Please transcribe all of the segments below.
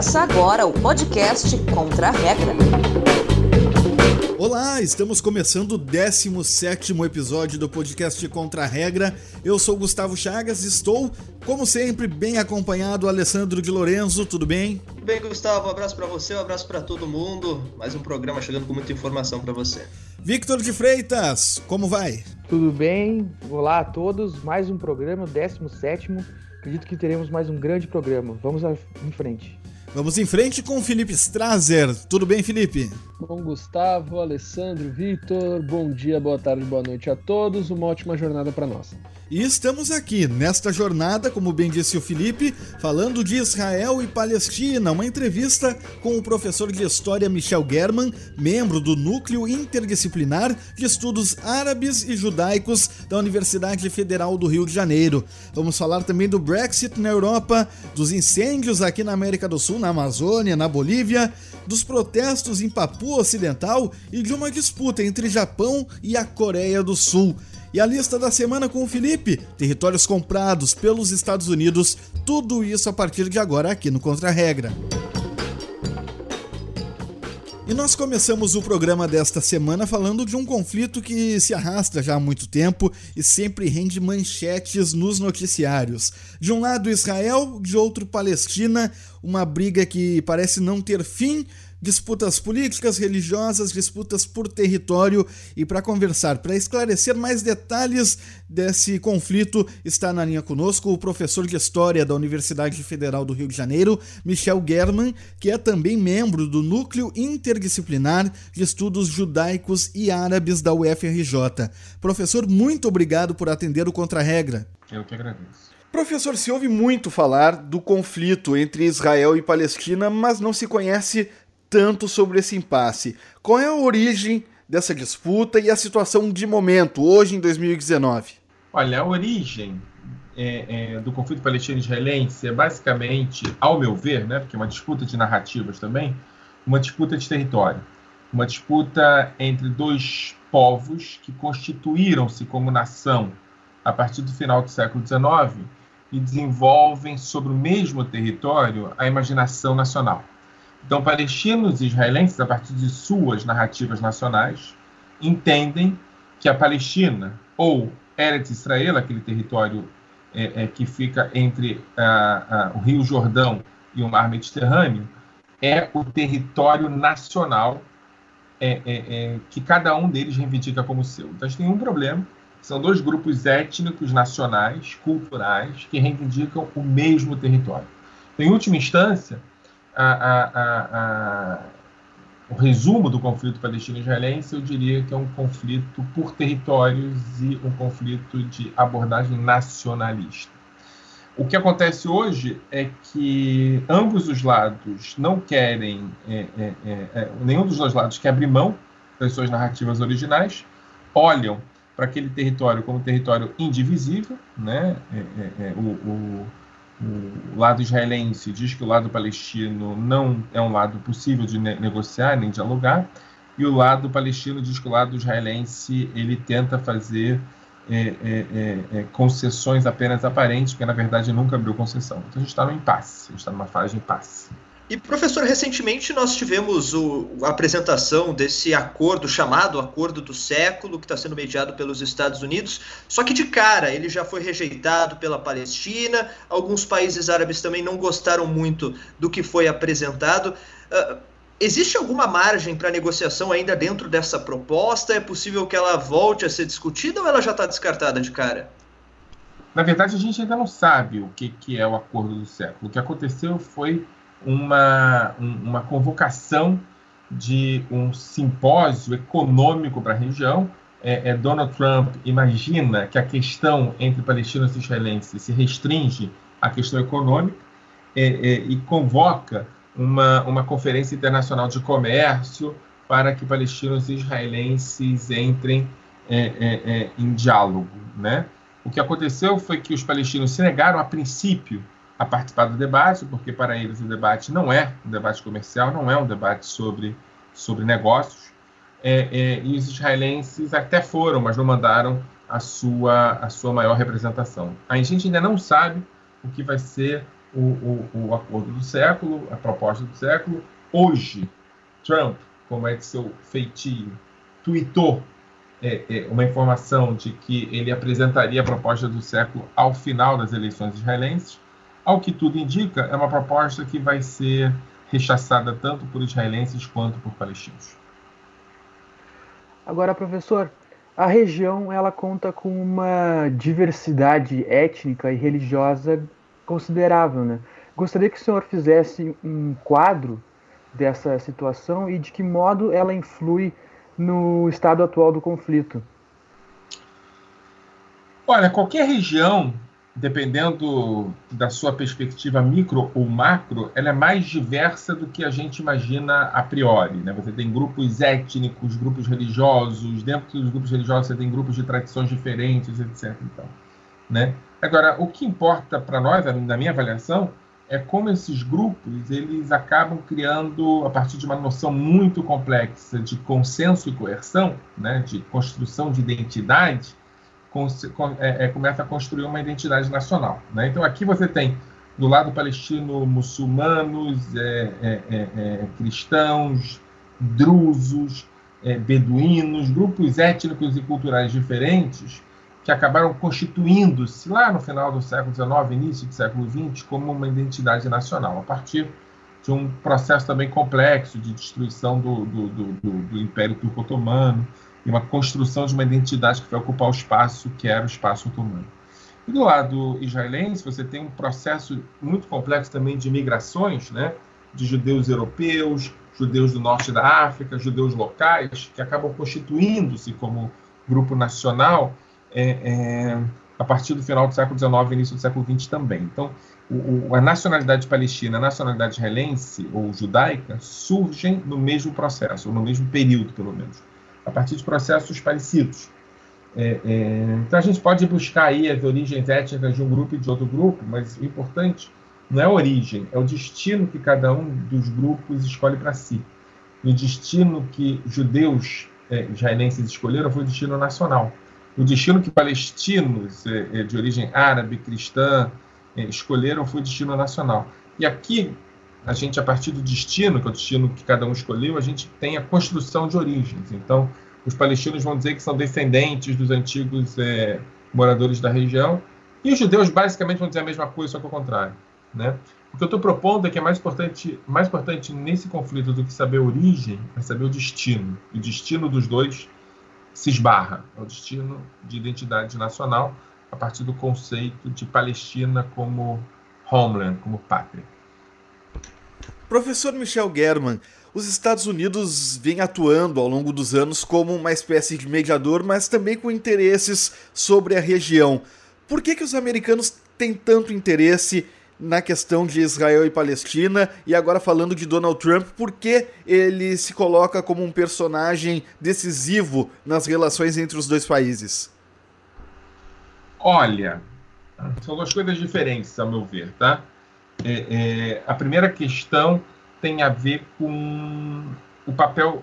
Começa agora o podcast Contra a Regra. Olá, estamos começando o 17 episódio do podcast Contra a Regra. Eu sou Gustavo Chagas e estou, como sempre, bem acompanhado. Alessandro de Lorenzo, tudo bem? Tudo bem, Gustavo. Um abraço para você, um abraço para todo mundo. Mais um programa chegando com muita informação para você. Victor de Freitas, como vai? Tudo bem? Olá a todos. Mais um programa, o 17. Acredito que teremos mais um grande programa. Vamos em frente. Vamos em frente com o Felipe Strazer. Tudo bem, Felipe? Bom, Gustavo, Alessandro, Vitor, bom dia, boa tarde, boa noite a todos. Uma ótima jornada para nós. E estamos aqui nesta jornada, como bem disse o Felipe, falando de Israel e Palestina, uma entrevista com o professor de História Michel German, membro do Núcleo Interdisciplinar de Estudos Árabes e Judaicos da Universidade Federal do Rio de Janeiro. Vamos falar também do Brexit na Europa, dos incêndios aqui na América do Sul, na Amazônia, na Bolívia, dos protestos em Papua Ocidental e de uma disputa entre Japão e a Coreia do Sul. E a lista da semana com o Felipe, territórios comprados pelos Estados Unidos, tudo isso a partir de agora aqui no Contra Regra. E nós começamos o programa desta semana falando de um conflito que se arrasta já há muito tempo e sempre rende manchetes nos noticiários. De um lado Israel, de outro Palestina, uma briga que parece não ter fim, disputas políticas, religiosas, disputas por território. E para conversar, para esclarecer mais detalhes desse conflito, está na linha conosco o professor de História da Universidade Federal do Rio de Janeiro, Michel German, que é também membro do Núcleo Interdisciplinar de Estudos Judaicos e Árabes da UFRJ. Professor, muito obrigado por atender o Contra-Regra. Eu que agradeço. Professor, se ouve muito falar do conflito entre Israel e Palestina, mas não se conhece tanto sobre esse impasse. Qual é a origem dessa disputa e a situação de momento, hoje em 2019? Olha, a origem é, é, do conflito palestino-israelense é basicamente, ao meu ver, né, porque é uma disputa de narrativas também, uma disputa de território. Uma disputa entre dois povos que constituíram-se como nação a partir do final do século XIX e desenvolvem sobre o mesmo território a imaginação nacional. Então, palestinos e israelenses, a partir de suas narrativas nacionais, entendem que a Palestina, ou Eretz Israel, aquele território é, é, que fica entre o Rio Jordão e o Mar Mediterrâneo, é o território nacional é, é, é, que cada um deles reivindica como seu. Então, a gente tem um problema, são dois grupos étnicos, nacionais, culturais, que reivindicam o mesmo território. Em última instância, a, a, a, o resumo do conflito palestino-israelense, eu diria que é um conflito por territórios e um conflito de abordagem nacionalista. O que acontece hoje é que ambos os lados não querem, é, é, é, é nenhum dos dois lados quer abrir mão das suas narrativas originais, olham para aquele território como território indivisível, né? É, é, o, o o lado israelense diz que o lado palestino não é um lado possível de ne negociar nem dialogar, e o lado palestino diz que o lado israelense ele tenta fazer é, é, é, é concessões apenas aparentes, porque na verdade nunca abriu concessão. Então a gente está no impasse, a gente está numa fase de impasse. E, professor, recentemente nós tivemos o, a apresentação desse acordo, chamado Acordo do Século, que está sendo mediado pelos Estados Unidos, só que de cara ele já foi rejeitado pela Palestina, alguns países árabes também não gostaram muito do que foi apresentado. Uh, existe alguma margem para negociação ainda dentro dessa proposta? É possível que ela volte a ser discutida ou ela já está descartada de cara? Na verdade, a gente ainda não sabe o que, que é o Acordo do Século. O que aconteceu foi uma, uma convocação de um simpósio econômico para a região. É, é, Donald Trump imagina que a questão entre palestinos e israelenses se restringe à questão econômica é, é, e convoca uma, uma conferência internacional de comércio para que palestinos e israelenses entrem é, é, em diálogo. Né? O que aconteceu foi que os palestinos se negaram, a princípio, a participar do debate, porque para eles o debate não é um debate comercial, não é um debate sobre, sobre negócios. É, é, e os israelenses até foram, mas não mandaram a sua, a sua maior representação. A gente ainda não sabe o que vai ser o, o, o acordo do século, a proposta do século. Hoje, Trump, como é de seu feitio, tweetou é, é, uma informação de que ele apresentaria a proposta do século ao final das eleições israelenses. Ao que tudo indica, é uma proposta que vai ser rechaçada tanto por israelenses quanto por palestinos. Agora, professor, a região ela conta com uma diversidade étnica e religiosa considerável, né? Gostaria que o senhor fizesse um quadro dessa situação e de que modo ela influi no estado atual do conflito. Olha, qualquer região, dependendo da sua perspectiva micro ou macro, ela é mais diversa do que a gente imagina a priori. Né? Você tem grupos étnicos, grupos religiosos, dentro dos grupos religiosos você tem grupos de tradições diferentes, etc. Então, né? Agora, o que importa para nós, na minha avaliação, é como esses grupos eles acabam criando, a partir de uma noção muito complexa de consenso e coerção, né, de construção de identidade, é, é, começa a construir uma identidade nacional. Né? Então, aqui você tem, do lado palestino, muçulmanos, é, é, é cristãos, drusos, beduínos, grupos étnicos e culturais diferentes, que acabaram constituindo-se lá no final do século XIX, início do século XX, como uma identidade nacional, a partir de um processo também complexo de destruição do, do, do, do Império Turco-Otomano e uma construção de uma identidade que vai ocupar o espaço que era o espaço otomano. E do lado israelense, você tem um processo muito complexo também de migrações, né, de judeus europeus, judeus do norte da África, judeus locais, que acabam constituindo-se como grupo nacional é, é, a partir do final do século XIX e início do século XX também. Então, o, a nacionalidade palestina, a nacionalidade israelense ou judaica surgem no mesmo processo, ou no mesmo período, pelo menos, a partir de processos parecidos. É, é, então, a gente pode buscar aí as origens étnicas de um grupo e de outro grupo, mas o importante não é a origem, é o destino que cada um dos grupos escolhe para si. E o destino que judeus é, israelenses escolheram foi o destino nacional o destino que palestinos é, é, de origem árabe, cristã, é, escolheram foi o destino nacional. E aqui, a gente, a partir do destino, que é o destino que cada um escolheu, a gente tem a construção de origens. Então, os palestinos vão dizer que são descendentes dos antigos é, moradores da região, e os judeus basicamente vão dizer a mesma coisa, só que ao contrário. Né? O que eu estou propondo é que é mais importante, mais importante nesse conflito do que saber a origem, é saber o destino. E o destino dos dois se esbarra ao destino de identidade nacional a partir do conceito de Palestina como homeland, como pátria. Professor Michel German, os Estados Unidos vêm atuando ao longo dos anos como uma espécie de mediador, mas também com interesses sobre a região. Por que, que os americanos têm tanto interesse na questão de Israel e Palestina, e agora falando de Donald Trump, por que ele se coloca como um personagem decisivo nas relações entre os dois países? Olha, são duas coisas diferentes, ao meu ver, tá? É, é, a primeira questão tem a ver com o papel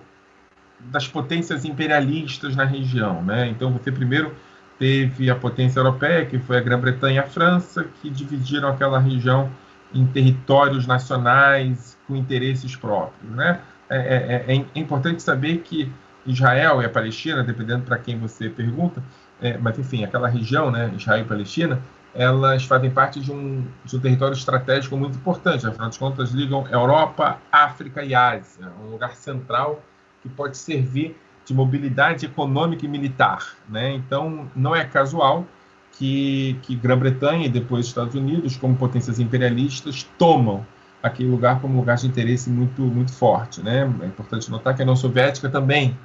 das potências imperialistas na região, né? Então, você primeiro teve a potência europeia, que foi a Grã-Bretanha e a França, que dividiram aquela região em territórios nacionais com interesses próprios. Né? É, é, é, é, importante saber que Israel e a Palestina, dependendo para quem você pergunta, é, mas enfim, aquela região, né, Israel e Palestina, elas fazem parte de um, de um território estratégico muito importante. Afinal de contas, ligam Europa, África e Ásia, um lugar central que pode servir de mobilidade econômica e militar. Né? Então, não é casual que, que Grã-Bretanha e depois Estados Unidos, como potências imperialistas, tomam aquele lugar como lugar de interesse muito, muito forte. Né? É importante notar que a União Soviética também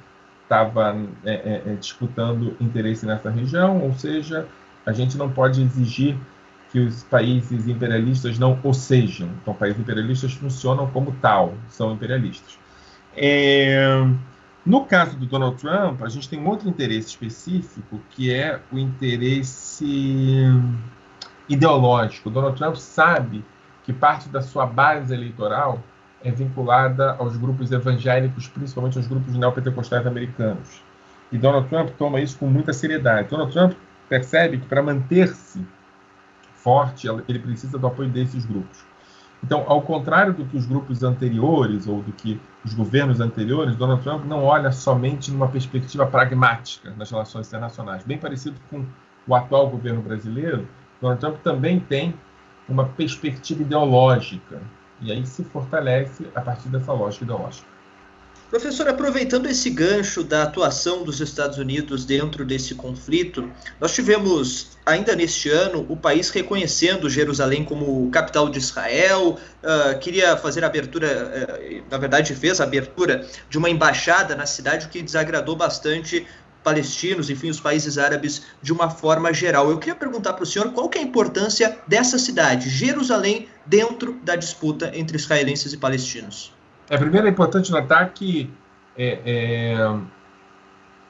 estava é, é, é, disputando interesse nessa região, ou seja, a gente não pode exigir que os países imperialistas não o sejam. Então, países imperialistas funcionam como tal, são imperialistas. É... No caso do Donald Trump, a gente tem um outro interesse específico, que é o interesse ideológico. Donald Trump sabe que parte da sua base eleitoral é vinculada aos grupos evangélicos, principalmente aos grupos neopentecostais americanos. E Donald Trump toma isso com muita seriedade. Donald Trump percebe que para manter-se forte, ele precisa do apoio desses grupos. Então, ao contrário do que os grupos anteriores ou do que os governos anteriores, Donald Trump não olha somente numa perspectiva pragmática nas relações internacionais. Bem parecido com o atual governo brasileiro, Donald Trump também tem uma perspectiva ideológica e aí se fortalece a partir dessa lógica ideológica. Professor, aproveitando esse gancho da atuação dos Estados Unidos dentro desse conflito, nós tivemos ainda neste ano o país reconhecendo Jerusalém como capital de Israel. Uh, queria fazer a abertura, uh, na verdade, fez a abertura de uma embaixada na cidade, o que desagradou bastante palestinos, enfim, os países árabes de uma forma geral. Eu queria perguntar para o senhor qual que é a importância dessa cidade, Jerusalém, dentro da disputa entre israelenses e palestinos. É, primeiro é importante notar que é, é,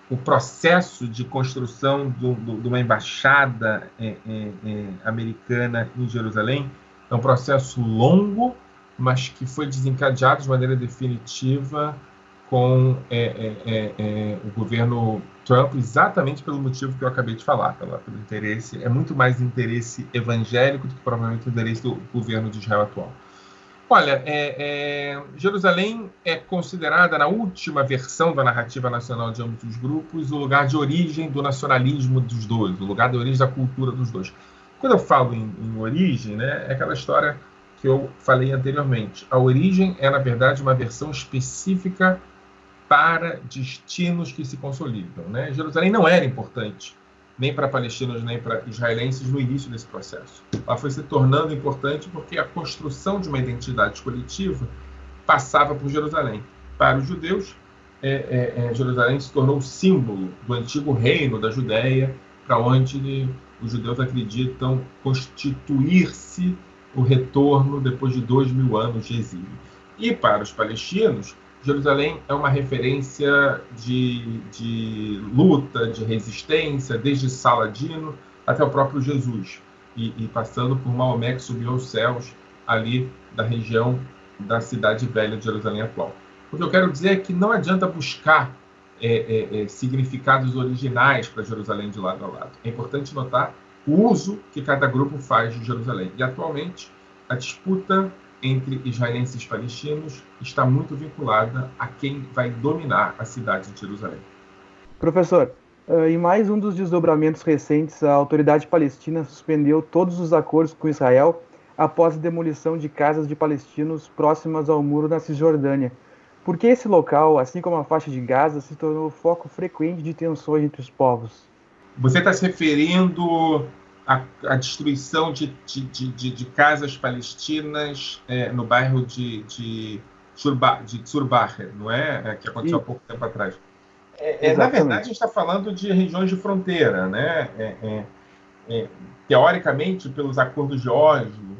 o processo de construção do, do, de uma embaixada é, é, é, americana em Jerusalém é um processo longo, mas que foi desencadeado de maneira definitiva com o governo Trump, exatamente pelo motivo que eu acabei de falar, pelo, pelo interesse, é muito mais interesse evangélico do que provavelmente o interesse do governo de Israel atual. Olha, é, é, Jerusalém é considerada, na última versão da narrativa nacional de ambos os grupos, o lugar de origem do nacionalismo dos dois, o lugar de origem da cultura dos dois. Quando eu falo em, em origem, né, é aquela história que eu falei anteriormente. A origem é, na verdade, uma versão específica para destinos que se consolidam. Né? Jerusalém não era importante nem para palestinos nem para israelenses no início desse processo. Ela foi se tornando importante porque a construção de uma identidade coletiva passava por Jerusalém. Para os judeus, é, é, é, Jerusalém se tornou símbolo do antigo reino da Judéia, para onde os judeus acreditam constituir-se o retorno depois de dois mil anos de exílio. E para os palestinos, Jerusalém é uma referência de, de luta, de resistência, desde Saladino até o próprio Jesus, e, e, passando por Maomé que subiu aos céus ali da região da cidade velha de Jerusalém atual. O que eu quero dizer é que não adianta buscar é, é, é, significados originais para Jerusalém de lado a lado. É importante notar o uso que cada grupo faz de Jerusalém. E atualmente a disputa entre israelenses e palestinos está muito vinculada a quem vai dominar a cidade de Jerusalém. Professor, eh, em mais um dos desdobramentos recentes, a autoridade palestina suspendeu todos os acordos com Israel após a demolição de casas de palestinos próximas ao muro na Cisjordânia. Por que esse local, assim como a faixa de Gaza, se tornou foco frequente de tensões entre os povos? Você está se referindo a, a destruição de, de, de, de, casas palestinas é, no bairro de, de, Surba, de Surbacher, não é? é? Que aconteceu há pouco tempo atrás. É, é na verdade, a gente está falando de regiões de fronteira, né? É, é, teoricamente, pelos acordos de Oslo,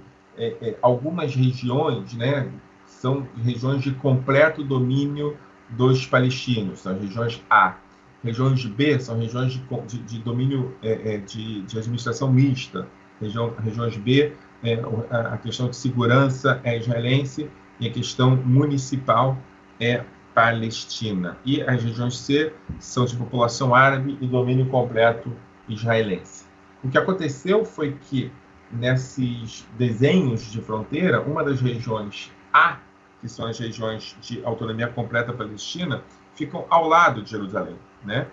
algumas regiões, né, são regiões de completo domínio dos palestinos, são regiões A. Regiões B são regiões de, de, de domínio é, é, de, de, administração mista. Região, regiões B, é, a questão de segurança é israelense e a questão municipal é palestina. E as regiões C são de população árabe e domínio completo israelense. O que aconteceu foi que, nesses desenhos de fronteira, uma das regiões A, que são as regiões de autonomia completa palestina, ficam ao lado de Jerusalém né?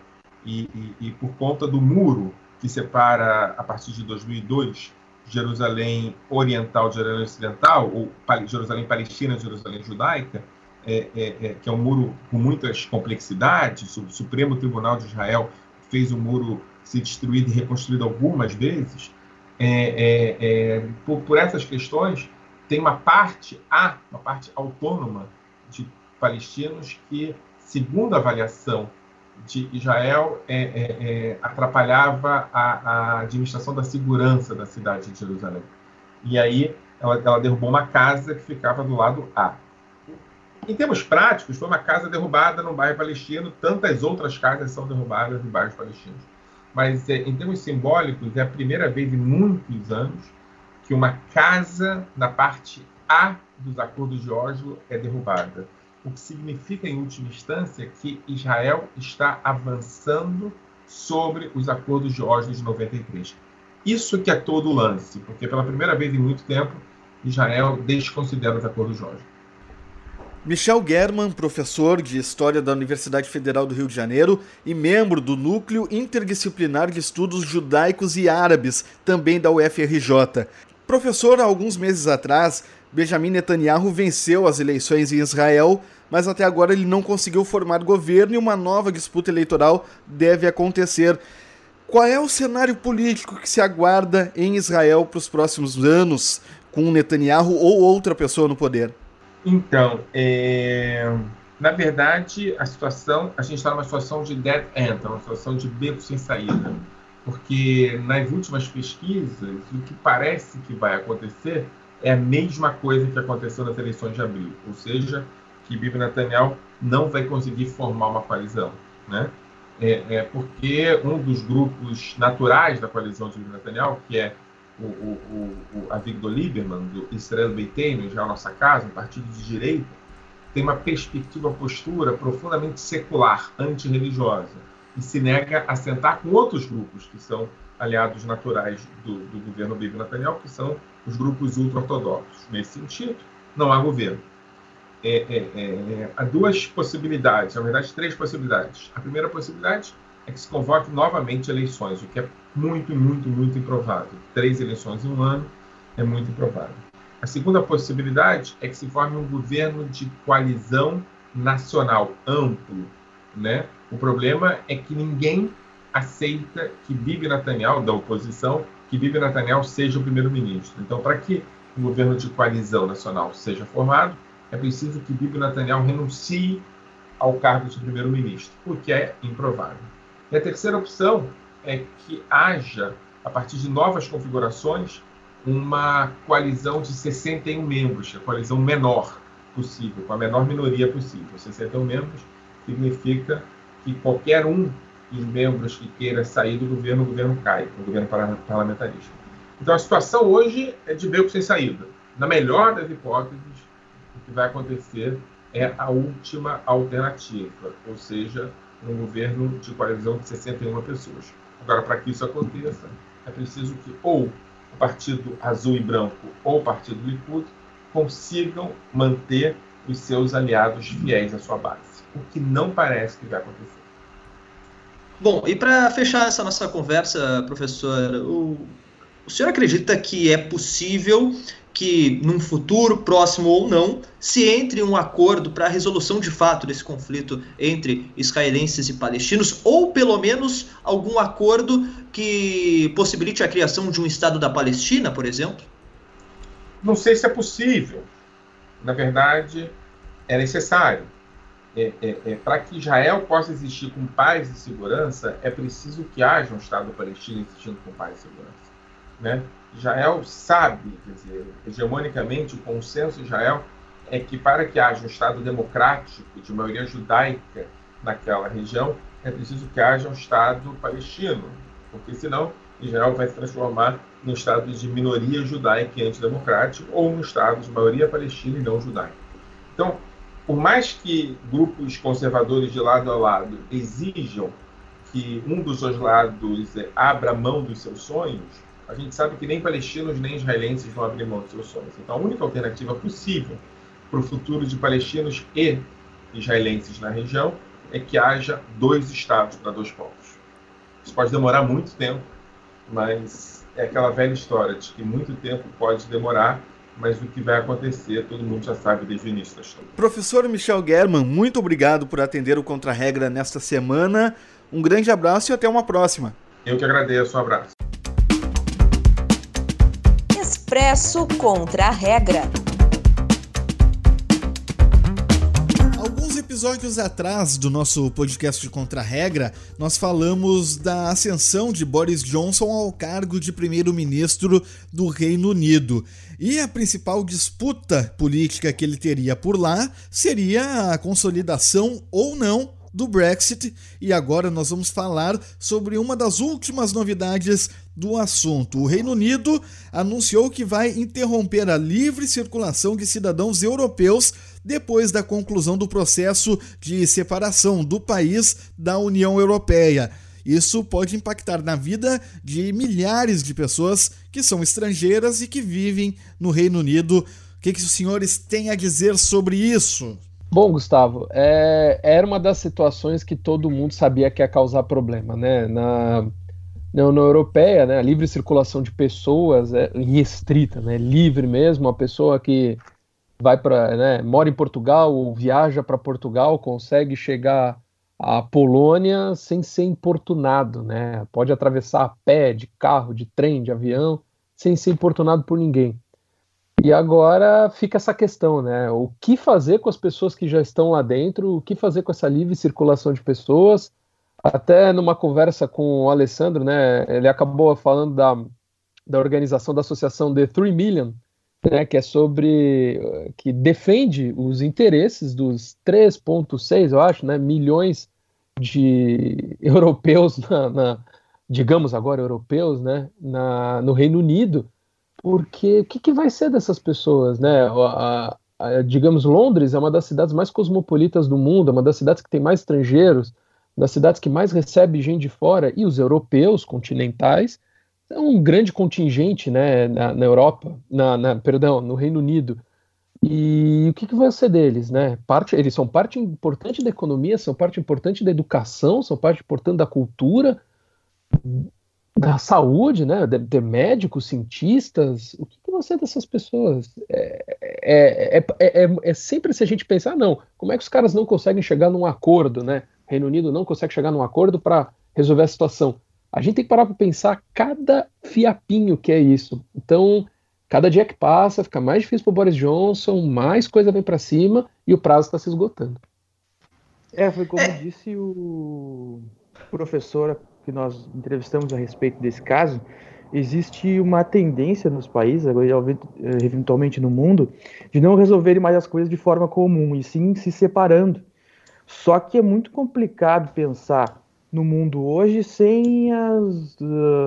E, e, e, por conta do muro que separa, a partir de 2002, Jerusalém Oriental de Jerusalém Ocidental, ou Jerusalém Palestina Jerusalém Judaica, é, é, é, que é um muro com muitas complexidades, o Supremo Tribunal de Israel fez o muro ser destruído e reconstruído algumas vezes, é, é, é, por, por essas questões, tem uma parte A, uma parte autônoma de palestinos que, segundo a avaliação de Israel é, é, é, atrapalhava a, a, administração da segurança da cidade de Jerusalém. E aí ela, ela, derrubou uma casa que ficava do lado A. Em termos práticos, foi uma casa derrubada no bairro palestino, tantas outras casas são derrubadas em bairros palestinos. Mas é, em termos simbólicos, é a primeira vez em muitos anos que uma casa na parte A dos acordos de Oslo é derrubada o que significa, em última instância, que Israel está avançando sobre os acordos de Oslo de 93. Isso que é todo o lance, porque pela primeira vez em muito tempo, Israel desconsidera os acordos de Oslo. Michel German, professor de História da Universidade Federal do Rio de Janeiro e membro do Núcleo Interdisciplinar de Estudos Judaicos e Árabes, também da UFRJ. Professor, há alguns meses atrás, Benjamin Netanyahu venceu as eleições em Israel, mas até agora ele não conseguiu formar governo e uma nova disputa eleitoral deve acontecer. Qual é o cenário político que se aguarda em Israel para os próximos anos, com Netanyahu ou outra pessoa no poder? Então, é... na verdade, a situação, a gente está numa situação de dead end, uma situação de beco sem saída. Porque nas últimas pesquisas, o que parece que vai acontecer é a mesma coisa que aconteceu nas eleições de abril, ou seja, que Bibi Netanyahu não vai conseguir formar uma coalizão, né? É, é porque um dos grupos naturais da coalizão de Bibi Netanyahu, que é o, o, o, a Victor Lieberman, do Israel Beiteno, já a nossa casa, um partido de direita, tem uma perspectiva, postura profundamente secular, antirreligiosa, e se nega a sentar com outros grupos que são aliados naturais do, do governo Bibi Netanyahu, que são os grupos ultra-ortodoxos. Nesse sentido, não há governo. É, é, é, há duas possibilidades, na verdade, três possibilidades. A primeira possibilidade é que se convoque novamente eleições, o que é muito, muito, muito improvável. Três eleições em um ano é muito improvável. A segunda possibilidade é que se forme um governo de coalizão nacional amplo. Né? O problema é que ninguém aceita que Bibi Netanyahu, da oposição, que Bibi Netanyahu seja o primeiro-ministro. Então, para que um governo de coalizão nacional seja formado, é preciso que Bibi Netanyahu renuncie ao cargo de primeiro-ministro, o que é improvável. E a terceira opção é que haja, a partir de novas configurações, uma coalizão de 61 membros, a coalizão menor possível, com a menor minoria possível. 61 membros significa que qualquer um dos membros que queira sair do governo, o governo cai, o governo parlamentarista. Então a situação hoje é de beco sem saída. Na melhor das hipóteses, o que vai acontecer é a última alternativa, ou seja, um governo de coalizão de 61 pessoas. Agora, para que isso aconteça, é preciso que ou o Partido Azul e Branco ou o Partido Likud consigam manter os seus aliados fiéis à sua base, o que não parece que vai acontecer. Bom, e para fechar essa nossa conversa, professor, o, o senhor acredita que é possível que, num futuro próximo ou não, se entre um acordo para a resolução de fato desse conflito entre israelenses e palestinos, ou pelo menos algum acordo que possibilite a criação de um Estado da Palestina, por exemplo? Não sei se é possível. Na verdade, é necessário. É, é, é, para que Israel possa existir com paz e segurança, é preciso que haja um Estado palestino existindo com paz e segurança. Né? Israel sabe, quer dizer, hegemonicamente, o consenso de Israel é que para que haja um Estado democrático de maioria judaica naquela região, é preciso que haja um Estado palestino, porque senão Israel vai se transformar num Estado de minoria judaica e antidemocrático ou num Estado de maioria palestina e não judaica. Então, por mais que grupos conservadores de lado a lado exijam que um dos dois lados abra mão dos seus sonhos, a gente sabe que nem palestinos nem israelenses vão abrir mão dos seus sonhos. Então, a única alternativa possível para o futuro de palestinos e israelenses na região é que haja dois estados para dois povos. Isso pode demorar muito tempo, mas é aquela velha história de que muito tempo pode demorar, mas o que vai acontecer todo mundo já sabe desde o início da história. Professor Michel German, muito obrigado por atender o Contra-Regra nesta semana. Um grande abraço e até uma próxima. Eu que agradeço, um abraço. Expresso Contra episódios atrás do nosso podcast de Contra-Regra, nós falamos da ascensão de Boris Johnson ao cargo de primeiro-ministro do Reino Unido. E a principal disputa política que ele teria por lá seria a consolidação ou não do Brexit e agora nós vamos falar sobre uma das últimas novidades do assunto. O Reino Unido anunciou que vai interromper a livre circulação de cidadãos europeus depois da conclusão do processo de separação do país da União Europeia. Isso pode impactar na vida de milhares de pessoas que são estrangeiras e que vivem no Reino Unido. O que, que os senhores têm a dizer sobre isso? Bom, Gustavo, é, era uma das situações que todo mundo sabia que ia causar problema, né? Na, na União Europeia, né, a livre circulação de pessoas é restrita, né, livre mesmo, a pessoa que vai para, né, mora em Portugal ou viaja para Portugal consegue chegar à Polônia sem ser importunado, né, pode atravessar a pé, de carro, de trem, de avião, sem ser importunado por ninguém. E agora fica essa questão, né, o que fazer com as pessoas que já estão lá dentro, o que fazer com essa livre circulação de pessoas, até numa conversa com o Alessandro, né, ele acabou falando da, da organização da associação The 3 Million, né, que é sobre que defende os interesses dos 3,6, eu acho, né, milhões de europeus na, na, digamos agora europeus, né, na, no Reino Unido, porque o que, que vai ser dessas pessoas, né? A, a, digamos, Londres é uma das cidades mais cosmopolitas do mundo, é uma das cidades que tem mais estrangeiros, das cidades que mais recebe gente de fora, e os europeus continentais, um grande contingente né, na, na Europa, na, na, perdão, no Reino Unido. E o que, que vai ser deles? Né? Parte, eles são parte importante da economia, são parte importante da educação, são parte importante da cultura, da saúde, né? de, de médicos, cientistas. O que, que vai ser dessas pessoas? É, é, é, é, é sempre se a gente pensar, não, como é que os caras não conseguem chegar num acordo, né? Reino Unido não consegue chegar num acordo para resolver a situação. A gente tem que parar para pensar cada fiapinho que é isso. Então, cada dia que passa, fica mais difícil para o Boris Johnson, mais coisa vem para cima e o prazo está se esgotando. É, foi como é. disse o professor que nós entrevistamos a respeito desse caso. Existe uma tendência nos países, eventualmente no mundo, de não resolverem mais as coisas de forma comum, e sim se separando. Só que é muito complicado pensar no mundo hoje sem as,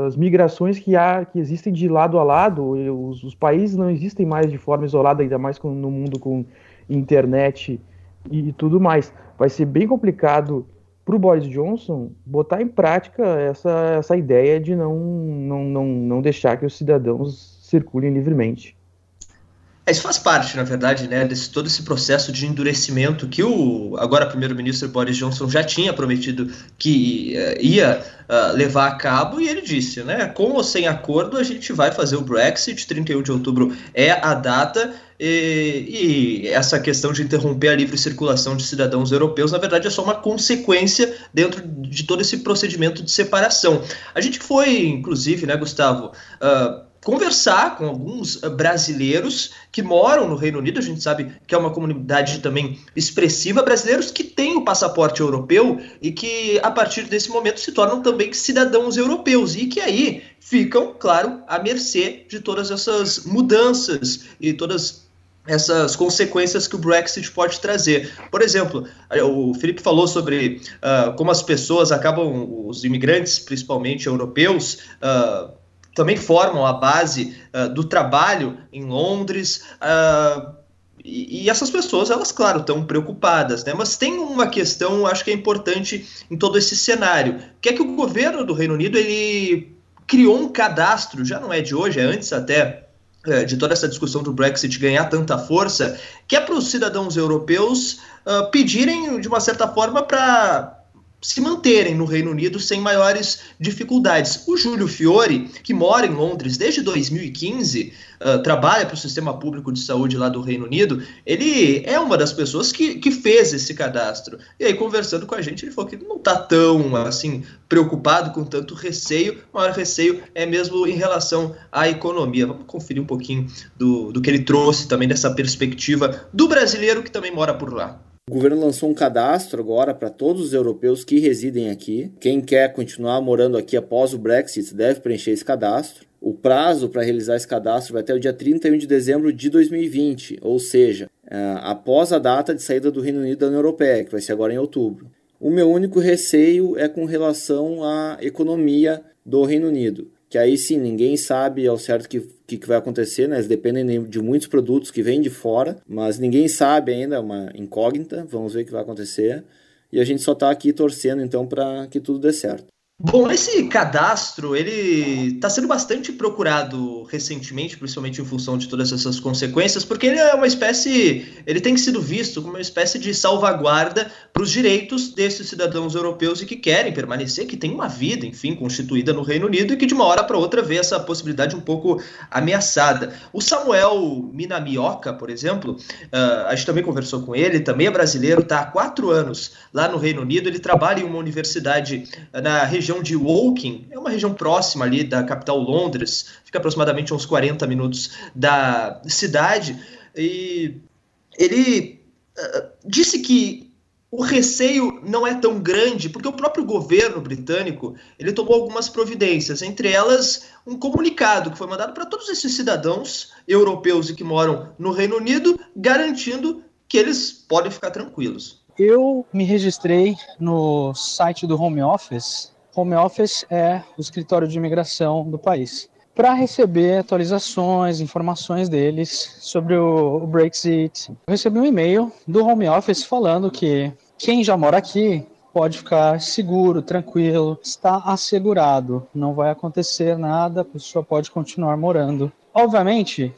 as migrações que há que existem de lado a lado. Os, os, países não existem mais de forma isolada, ainda mais com, no mundo com internet e, e tudo mais. Vai ser bem complicado para o Boris Johnson botar em prática essa, essa ideia de não, não, não, não deixar que os cidadãos circulem livremente. É, isso faz parte, na verdade, né, desse todo esse processo de endurecimento que o agora primeiro-ministro Boris Johnson já tinha prometido que uh, ia uh, levar a cabo e ele disse, né, com ou sem acordo a gente vai fazer o Brexit, 31 de outubro é a data e, e, essa questão de interromper a livre circulação de cidadãos europeus, na verdade, é só uma consequência dentro de todo esse procedimento de separação. A gente foi, inclusive, né, Gustavo, uh, conversar com alguns eh, brasileiros que moram no Reino Unido. A gente sabe que é uma comunidade também expressiva, brasileiros que têm o passaporte europeu e que, a partir desse momento, se tornam também cidadãos europeus e que aí ficam, claro, à mercê de todas essas mudanças e todas essas consequências que o Brexit pode trazer. Por exemplo, o Felipe falou sobre uh, como as pessoas acabam, os imigrantes, principalmente europeus, uh, também formam a base uh, do trabalho em Londres. Uh, e, essas pessoas, elas, claro, estão preocupadas, né? Mas tem uma questão, acho que é importante em todo esse cenário, que é que o governo do Reino Unido ele criou um cadastro, já não é de hoje, é antes até é, de toda essa discussão do Brexit ganhar tanta força, que é para os cidadãos europeus uh, pedirem, de uma certa forma, para se manterem no Reino Unido sem maiores dificuldades. O Júlio Fiore, que mora em Londres desde 2015, uh, trabalha para o sistema público de saúde lá do Reino Unido, ele é uma das pessoas que, que fez esse cadastro. E aí, conversando com a gente, ele falou que não está tão assim preocupado com tanto receio. O maior receio é mesmo em relação à economia. Vamos conferir um pouquinho do, do que ele trouxe também dessa perspectiva do brasileiro que também mora por lá. O governo lançou um cadastro agora para todos os europeus que residem aqui. Quem quer continuar morando aqui após o Brexit deve preencher esse cadastro. O prazo para realizar esse cadastro vai até o dia 31 de dezembro de 2020, ou seja, é, após a data de saída do Reino Unido da União Europeia, que vai ser agora em outubro. O meu único receio é com relação à economia do Reino Unido que aí sim ninguém sabe ao certo o que, que, que, vai acontecer, né? Eles dependem de muitos produtos que vêm de fora, mas ninguém sabe ainda, é uma incógnita, vamos ver o que vai acontecer. E a gente só está aqui torcendo então para que tudo dê certo. Bom, esse cadastro, ele está sendo bastante procurado recentemente, principalmente em função de todas essas consequências, porque ele é uma espécie, ele tem sido visto como uma espécie de salvaguarda para os direitos desses cidadãos europeus e que querem permanecer, que têm uma vida, enfim, constituída no Reino Unido e que de uma hora para outra vê essa possibilidade um pouco ameaçada. O Samuel Minamioca, por exemplo, uh, a gente também conversou com ele, também é brasileiro, está há quatro anos lá no Reino Unido, ele trabalha em uma universidade na região região de Woking, é uma região próxima ali da capital Londres, fica aproximadamente uns 40 minutos da cidade, e ele uh, disse que o receio não é tão grande, porque o próprio governo britânico ele tomou algumas providências, entre elas um comunicado que foi mandado para todos esses cidadãos europeus e que moram no Reino Unido, garantindo que eles podem ficar tranquilos. Eu me registrei no site do Home Office Home Office é o escritório de imigração do país, para receber atualizações, informações deles sobre o, Brexit. Eu recebi um e-mail do Home Office falando que quem já mora aqui pode ficar seguro, tranquilo, está assegurado, não vai acontecer nada, a pessoa pode continuar morando. Obviamente,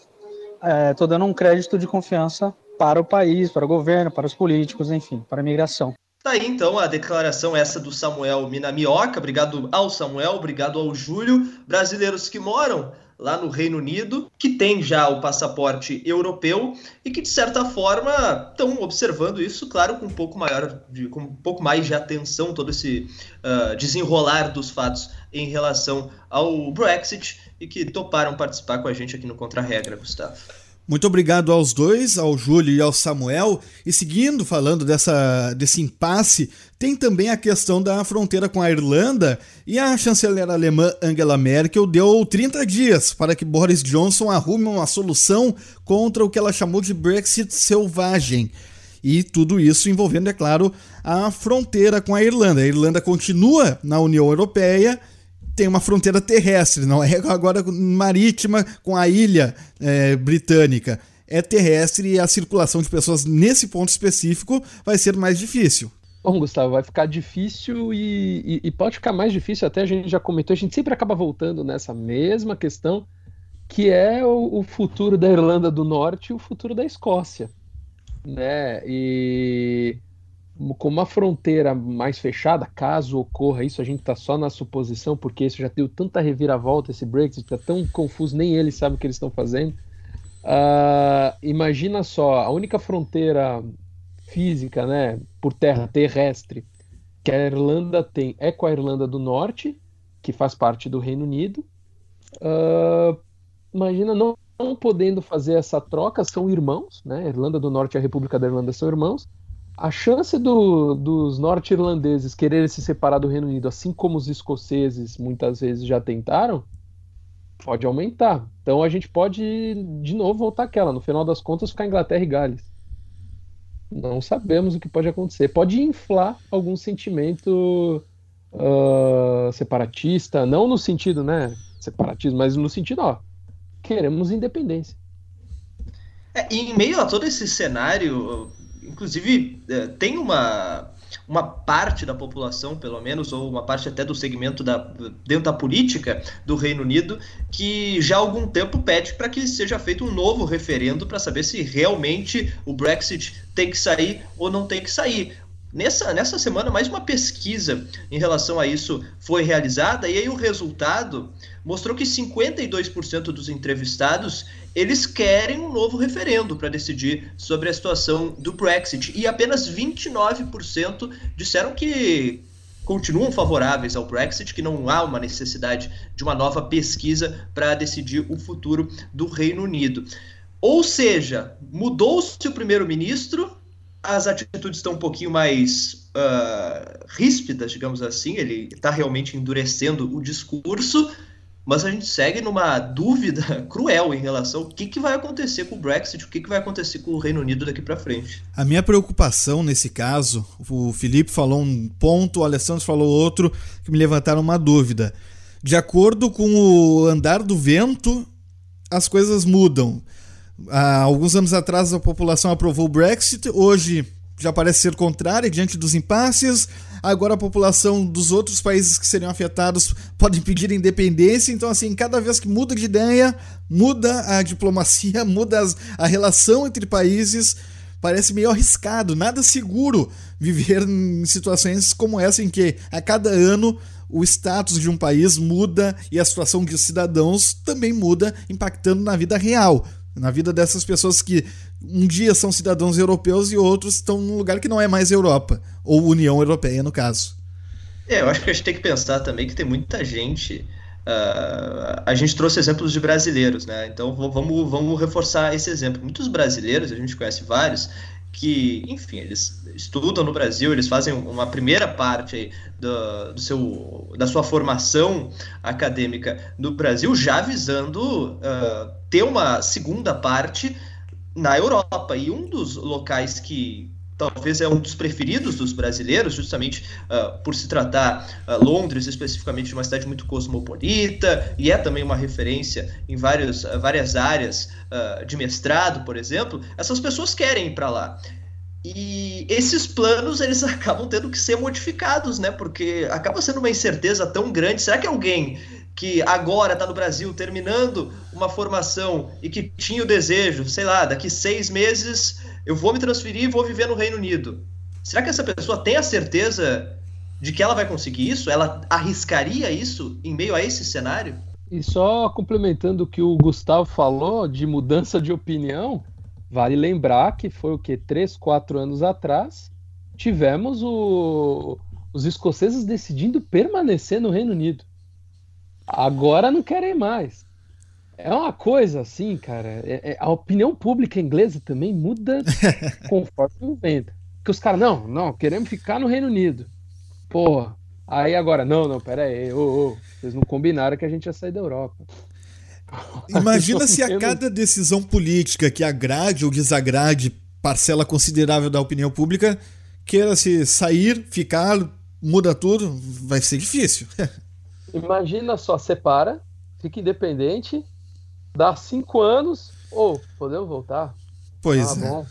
estou é, dando um crédito de confiança para o país, para o governo, para os políticos, enfim, para a imigração. Tá aí então a declaração essa do Samuel Minamioca. Obrigado ao Samuel, obrigado ao Júlio. Brasileiros que moram lá no Reino Unido, que tem já o passaporte europeu e que de certa forma estão observando isso, claro, com um pouco maior, de, com um pouco mais de atenção todo esse uh, desenrolar dos fatos em relação ao Brexit e que toparam participar com a gente aqui no Contra Regra, Gustavo. Muito obrigado aos dois, ao Júlio e ao Samuel. E seguindo falando dessa, desse impasse, tem também a questão da fronteira com a Irlanda e a chanceler alemã Angela Merkel deu 30 dias para que Boris Johnson arrume uma solução contra o que ela chamou de Brexit selvagem. E tudo isso envolvendo, é claro, a fronteira com a Irlanda. A Irlanda continua na União Europeia tem uma fronteira terrestre, não é agora marítima com a ilha é, britânica. É terrestre e a circulação de pessoas nesse ponto específico vai ser mais difícil. Bom, Gustavo, vai ficar difícil e, e, e, pode ficar mais difícil, até a gente já comentou, a gente sempre acaba voltando nessa mesma questão, que é o, o futuro da Irlanda do Norte e o futuro da Escócia. Né? E com uma fronteira mais fechada, caso ocorra isso, a gente está só na suposição, porque isso já deu tanta reviravolta, esse Brexit está tão confuso, nem eles sabem o que eles estão fazendo. Uh, imagina só, a única fronteira física, né, por terra terrestre, que a Irlanda tem é com a Irlanda do Norte, que faz parte do Reino Unido. Uh, imagina não, não podendo fazer essa troca, são irmãos, né? A Irlanda do Norte e a República da Irlanda são irmãos a chance do, dos norte-irlandeses quererem se separar do Reino Unido, assim como os escoceses muitas vezes já tentaram, pode aumentar. Então a gente pode, de novo, voltar àquela. No final das contas, ficar Inglaterra e Gales. Não sabemos o que pode acontecer. Pode inflar algum sentimento uh, separatista, não no sentido, né, separatismo, mas no sentido, ó, queremos independência. É, em meio a todo esse cenário, inclusive, é, tem uma, uma parte da população, pelo menos, ou uma parte até do segmento da, dentro da política do Reino Unido, que já há algum tempo pede para que seja feito um novo referendo para saber se realmente o Brexit tem que sair ou não tem que sair. Nessa, nessa semana, mais uma pesquisa em relação a isso foi realizada, e aí o resultado mostrou que 52% dos entrevistados eles querem um novo referendo para decidir sobre a situação do Brexit, e apenas 29% disseram que continuam favoráveis ao Brexit, que não há uma necessidade de uma nova pesquisa para decidir o futuro do Reino Unido. Ou seja, mudou-se o primeiro-ministro, as atitudes estão um pouquinho mais uh, ríspidas, digamos assim, ele está realmente endurecendo o discurso, mas a gente segue numa dúvida cruel em relação ao que, que vai acontecer com o Brexit, o que, que vai acontecer com o Reino Unido daqui para frente. A minha preocupação nesse caso, o Felipe falou um ponto, o Alessandro falou outro, que me levantaram uma dúvida. De acordo com o andar do vento, as coisas mudam. Há alguns anos atrás a população aprovou o Brexit, hoje já parece ser contrária diante dos impasses. Agora a população dos outros países que seriam afetados podem pedir independência. Então, assim, cada vez que muda de ideia, muda a diplomacia, muda as, a relação entre países. Parece meio arriscado, nada seguro viver em situações como essa em que a cada ano o status de um país muda e a situação de cidadãos também muda, impactando na vida real, na vida dessas pessoas que um dia são cidadãos europeus e outros estão num lugar que não é mais Europa, ou União Europeia, no caso. É, eu acho que a gente tem que pensar também que tem muita gente. Uh, a gente trouxe exemplos de brasileiros, né? Então vamos, vamos reforçar esse exemplo. Muitos brasileiros, a gente conhece vários, que, enfim, eles estudam no Brasil, eles fazem uma primeira parte do, do, seu, da sua formação acadêmica no Brasil, já visando uh, ter uma segunda parte na Europa. E um dos locais que talvez é um dos preferidos dos brasileiros, justamente uh, por se tratar uh, Londres especificamente de uma cidade muito cosmopolita e é também uma referência em vários, uh, várias áreas de mestrado, por exemplo. Essas pessoas querem ir para lá. E esses planos eles acabam tendo que ser modificados, né? Porque acaba sendo uma incerteza tão grande. Será que alguém que agora está no Brasil terminando uma formação e que tinha o desejo, sei lá, daqui seis meses eu vou me transferir e vou viver no Reino Unido. Será que essa pessoa tem a certeza de que ela vai conseguir isso? Ela arriscaria isso em meio a esse cenário? E só complementando o que o Gustavo falou de mudança de opinião, vale lembrar que foi o que três, quatro anos atrás tivemos o, os escoceses decidindo permanecer no Reino Unido. Agora não querem mais. É uma coisa assim, cara. É, é, a opinião pública inglesa também muda conforme o vento. Que os caras, não, não, queremos ficar no Reino Unido. Porra. Aí agora, não, não, pera aí, ô, ô, vocês não combinaram que a gente ia sair da Europa. Imagina se a cada decisão política que agrade ou desagrade parcela considerável da opinião pública queira se sair, ficar, muda tudo, vai ser difícil. Imagina só, separa, fica independente, dá cinco anos, ou oh, podemos voltar. Pois tá é. Bom.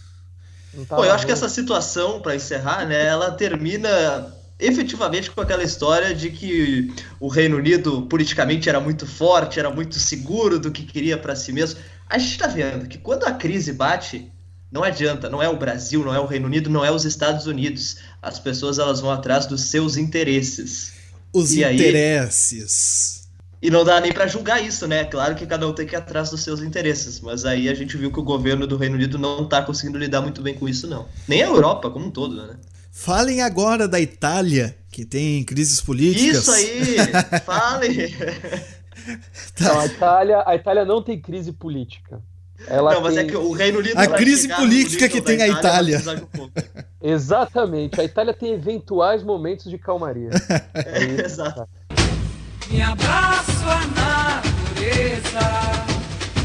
Tá Pô, eu acho que essa situação, para encerrar, né, ela termina efetivamente com aquela história de que o Reino Unido politicamente era muito forte, era muito seguro do que queria para si mesmo. A gente está vendo que quando a crise bate, não adianta, não é o Brasil, não é o Reino Unido, não é os Estados Unidos. As pessoas elas vão atrás dos seus interesses. Os e interesses. Aí, e não dá nem para julgar isso, né? Claro que cada um tem que ir atrás dos seus interesses, mas aí a gente viu que o governo do Reino Unido não está conseguindo lidar muito bem com isso, não. Nem a Europa como um todo, né? Falem agora da Itália, que tem crises políticas. Isso aí! Falem! tá. Não, a Itália, a Itália não tem crise política. Ela não, mas tem... é que o Reino Unido. A crise política que tem a Itália. Exatamente. A Itália tem eventuais momentos de calmaria. É, é exato. Me abraço a natureza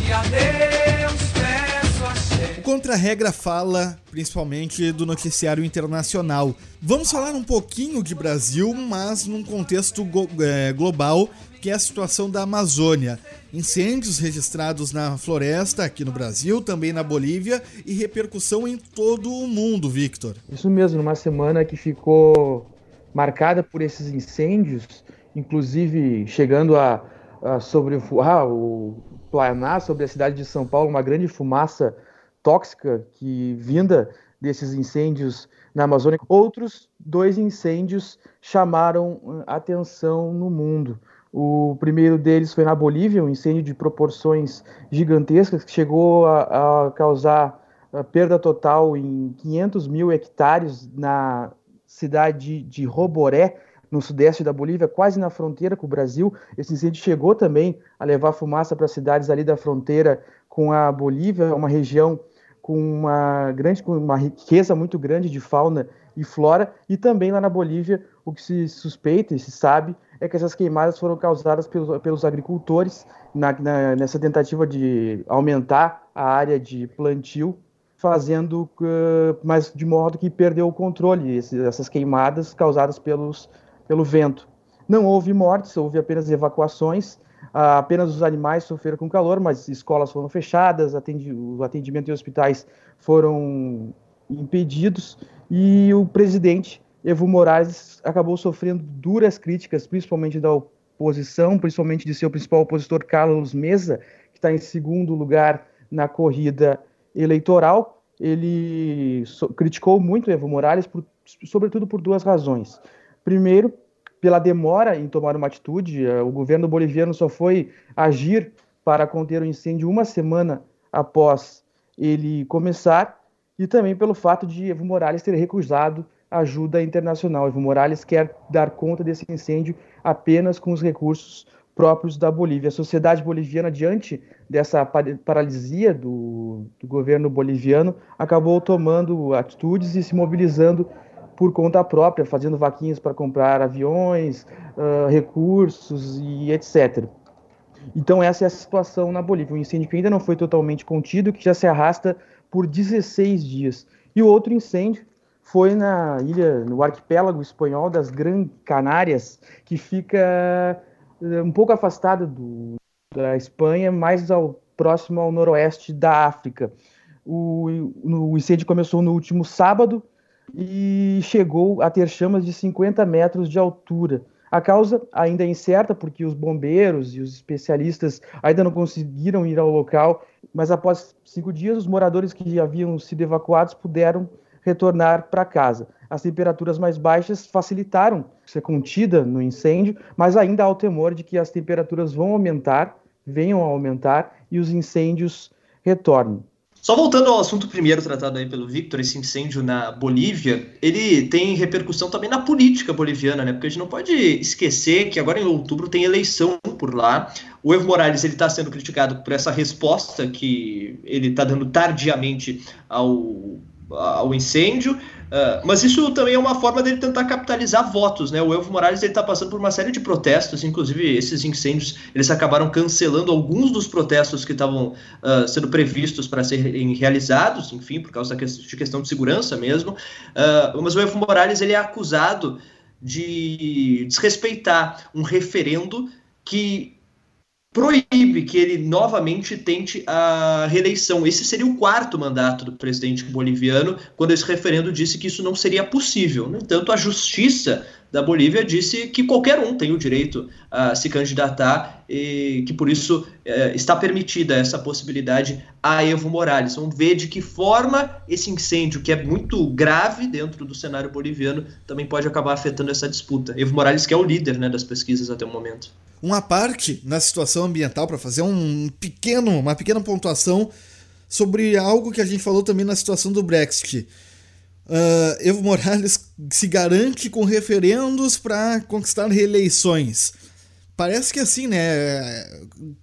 e adeus peço a O Contra-Regra fala principalmente do noticiário internacional. Vamos falar um pouquinho de Brasil, mas num contexto é, global, que é a situação da Amazônia. Incêndios registrados na floresta aqui no Brasil, também na Bolívia e repercussão em todo o mundo, Victor. Isso mesmo, numa semana que ficou marcada por esses incêndios, inclusive chegando a, a sobrevoar o planar sobre a cidade de São Paulo, uma grande fumaça tóxica que vinda desses incêndios na Amazônia. Outros dois incêndios chamaram uh, atenção no mundo. O primeiro deles foi na Bolívia, um incêndio de proporções gigantescas que chegou a, a causar a perda total em 500 mil hectares na cidade de Roboré, no sudeste da Bolívia, quase na fronteira com o Brasil. Esse incêndio chegou também a levar fumaça para cidades ali da fronteira com a Bolívia, uma região com uma grande, com uma riqueza muito grande de fauna e flora, e também lá na Bolívia, o que se suspeita e se sabe é que essas queimadas foram causadas pelos, pelos agricultores na, na, nessa tentativa de aumentar a área de plantio, fazendo, uh, mas de modo que perdeu o controle, essas queimadas causadas pelos pelo vento. Não houve mortes, houve apenas evacuações, ah, apenas os animais sofreram com calor, mas escolas foram fechadas, atendi, o atendimento em hospitais foram impedidos e o presidente Evo Morales acabou sofrendo duras críticas, principalmente da oposição, principalmente de seu principal opositor Carlos Mesa, que está em segundo lugar na corrida eleitoral. Ele so criticou muito Evo Morales, por, sobretudo por duas razões. Primeiro, pela demora em tomar uma atitude, eh, o governo boliviano só foi agir para conter o incêndio uma semana após ele começar, e também pelo fato de Evo Morales ter recusado ajuda internacional. Evo Morales quer dar conta desse incêndio apenas com os recursos próprios da Bolívia. A sociedade boliviana, diante dessa paralisia do, do governo boliviano, acabou tomando atitudes e se mobilizando por conta própria, fazendo vaquinhas para comprar aviões, uh, recursos e etc. Então essa é a situação na Bolívia, um incêndio que ainda não foi totalmente contido, que já se arrasta por 16 dias. E o outro incêndio foi na ilha, no arquipélago espanhol das Gran Canárias, que fica uh, um pouco afastado do, da Espanha, mais ao próximo ao noroeste da África. O, o incêndio começou no último sábado, e chegou a ter chamas de 50 metros de altura. A causa ainda é incerta, porque os bombeiros e os especialistas ainda não conseguiram ir ao local, mas após cinco dias, os moradores que haviam sido evacuados puderam retornar para casa. As temperaturas mais baixas facilitaram ser contida no incêndio, mas ainda há o temor de que as temperaturas vão aumentar, venham a aumentar e os incêndios retornem. Só voltando ao assunto primeiro tratado aí pelo Victor, esse incêndio na Bolívia, ele tem repercussão também na política boliviana, né? Porque a gente não pode esquecer que agora em outubro tem eleição por lá. O Evo Morales ele está sendo criticado por essa resposta que ele está dando tardiamente ao, ao incêndio. Uh, mas isso também é uma forma dele tentar capitalizar votos, né? O Evo Morales está passando por uma série de protestos, inclusive esses incêndios, eles acabaram cancelando alguns dos protestos que estavam uh, sendo previstos para serem realizados, enfim, por causa de questão de segurança mesmo. Uh, mas o Evo Morales ele é acusado de desrespeitar um referendo que proíbe que ele novamente tente a reeleição. Esse seria o quarto mandato do presidente boliviano, quando esse referendo disse que isso não seria possível. No entanto, a justiça da Bolívia disse que qualquer um tem o direito a se candidatar e que por isso é, está permitida essa possibilidade a Evo Morales. Vamos ver de que forma esse incêndio, que é muito grave dentro do cenário boliviano, também pode acabar afetando essa disputa. Evo Morales que é o líder né, das pesquisas até o momento uma parte na situação ambiental para fazer um pequeno, uma pequena pontuação sobre algo que a gente falou também na situação do Brexit. Uh, Evo Morales se garante com referendos para conquistar reeleições. Parece que assim, né?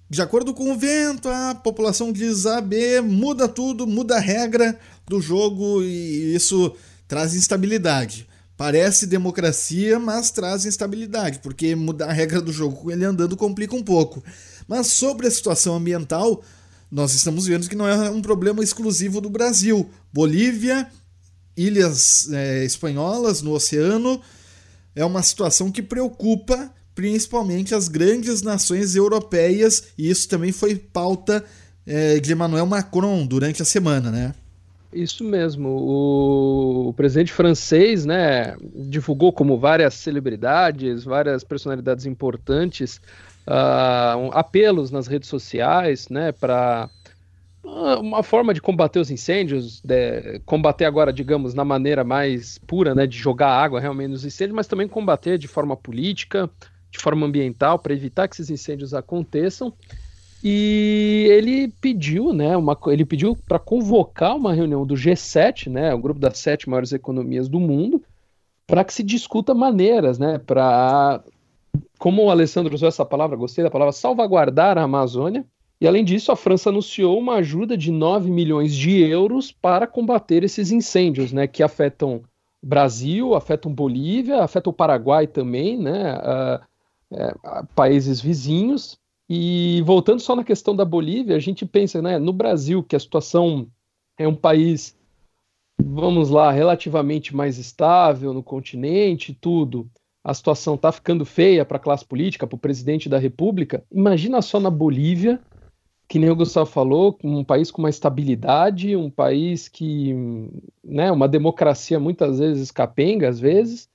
De acordo com o vento, a população diz A, B, muda tudo, muda a regra do jogo e isso traz instabilidade. Parece democracia, mas traz instabilidade, porque mudar a regra do jogo com ele andando complica um pouco. Mas sobre a situação ambiental, nós estamos vendo que não é um problema exclusivo do Brasil. Bolívia, ilhas é, espanholas no oceano, é uma situação que preocupa principalmente as grandes nações europeias, e isso também foi pauta é, de Emmanuel Macron durante a semana, né? Isso mesmo. O, o, presidente francês, né, divulgou como várias celebridades, várias personalidades importantes, uh, um, apelos nas redes sociais, né, para uh, uma forma de combater os incêndios, de, combater agora, digamos, na maneira mais pura, né, de jogar água realmente nos incêndios, mas também combater de forma política, de forma ambiental, para evitar que esses incêndios aconteçam. E ele pediu, né, uma, ele pediu para convocar uma reunião do G7, né, o grupo das sete maiores economias do mundo, para que se discuta maneiras, né, para, como o Alessandro usou essa palavra, gostei da palavra, salvaguardar a Amazônia. E além disso, a França anunciou uma ajuda de 9 milhões de euros para combater esses incêndios, né, que afetam Brasil, afetam Bolívia, afetam o Paraguai também, né, uh, uh, países vizinhos. E voltando só na questão da Bolívia, a gente pensa, né, no Brasil, que a situação é um país, vamos lá, relativamente mais estável no continente, tudo. A situação está ficando feia para a classe política, para o presidente da República. Imagina só na Bolívia, que nem o Gustavo falou, um país com uma estabilidade, um país que, né, uma democracia muitas vezes capenga, às vezes.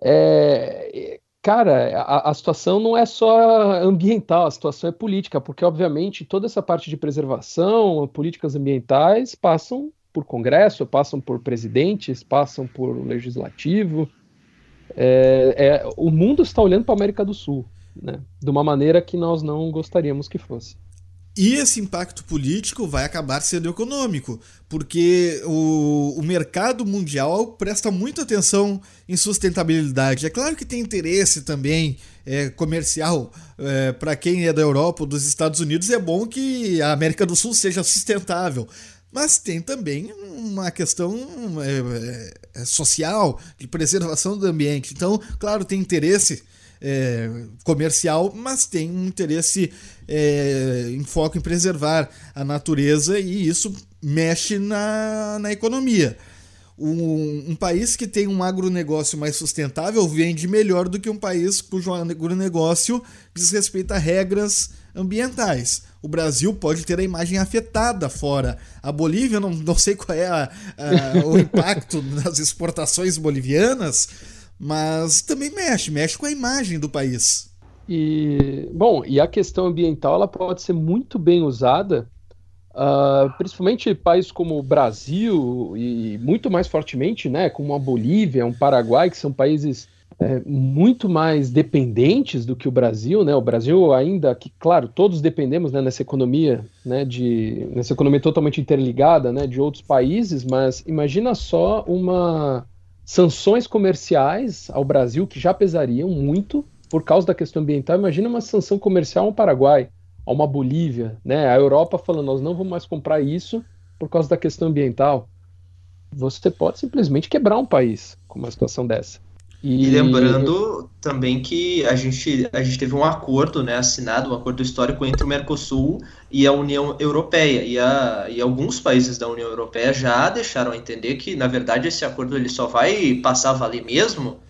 É, cara, a, a, situação não é só ambiental, a situação é política, porque obviamente toda essa parte de preservação, políticas ambientais passam por Congresso, passam por presidentes, passam por legislativo. É, é, o mundo está olhando para a América do Sul, né, de uma maneira que nós não gostaríamos que fosse. E esse impacto político vai acabar sendo econômico, porque o, o mercado mundial presta muita atenção em sustentabilidade. É claro que tem interesse também é, comercial é, para quem é da Europa ou dos Estados Unidos. É bom que a América do Sul seja sustentável. Mas tem também uma questão é, é social de preservação do ambiente. Então, claro, tem interesse é, comercial, mas tem um interesse é, em foco em preservar a natureza e isso mexe na, na economia. Um, um, país que tem um agronegócio mais sustentável vende melhor do que um país cujo agronegócio diz respeito a regras ambientais. O Brasil pode ter a imagem afetada fora. A Bolívia, não, não sei qual é a, a, o impacto das exportações bolivianas, mas também mexe, mexe com a imagem do país. E bom, e a questão ambiental ela pode ser muito bem usada, uh, principalmente países como o Brasil e muito mais fortemente, né, como a Bolívia, um Paraguai, que são países é, muito mais dependentes do que o Brasil, né? O Brasil ainda, que claro, todos dependemos né, nessa economia, né, de nessa economia totalmente interligada, né, de outros países, mas imagina só uma sanções comerciais ao Brasil que já pesariam muito por causa da questão ambiental. Imagina uma sanção comercial ao Paraguai, a uma Bolívia, né? A Europa falando, nós não vamos mais comprar isso por causa da questão ambiental. Você pode simplesmente quebrar um país com uma situação dessa. E... e, lembrando também que a gente, a gente teve um acordo, né, assinado, um acordo histórico entre o Mercosul e a União Europeia. E, a, e alguns países da União Europeia já deixaram a entender que, na verdade, esse acordo ele só vai passar a valer mesmo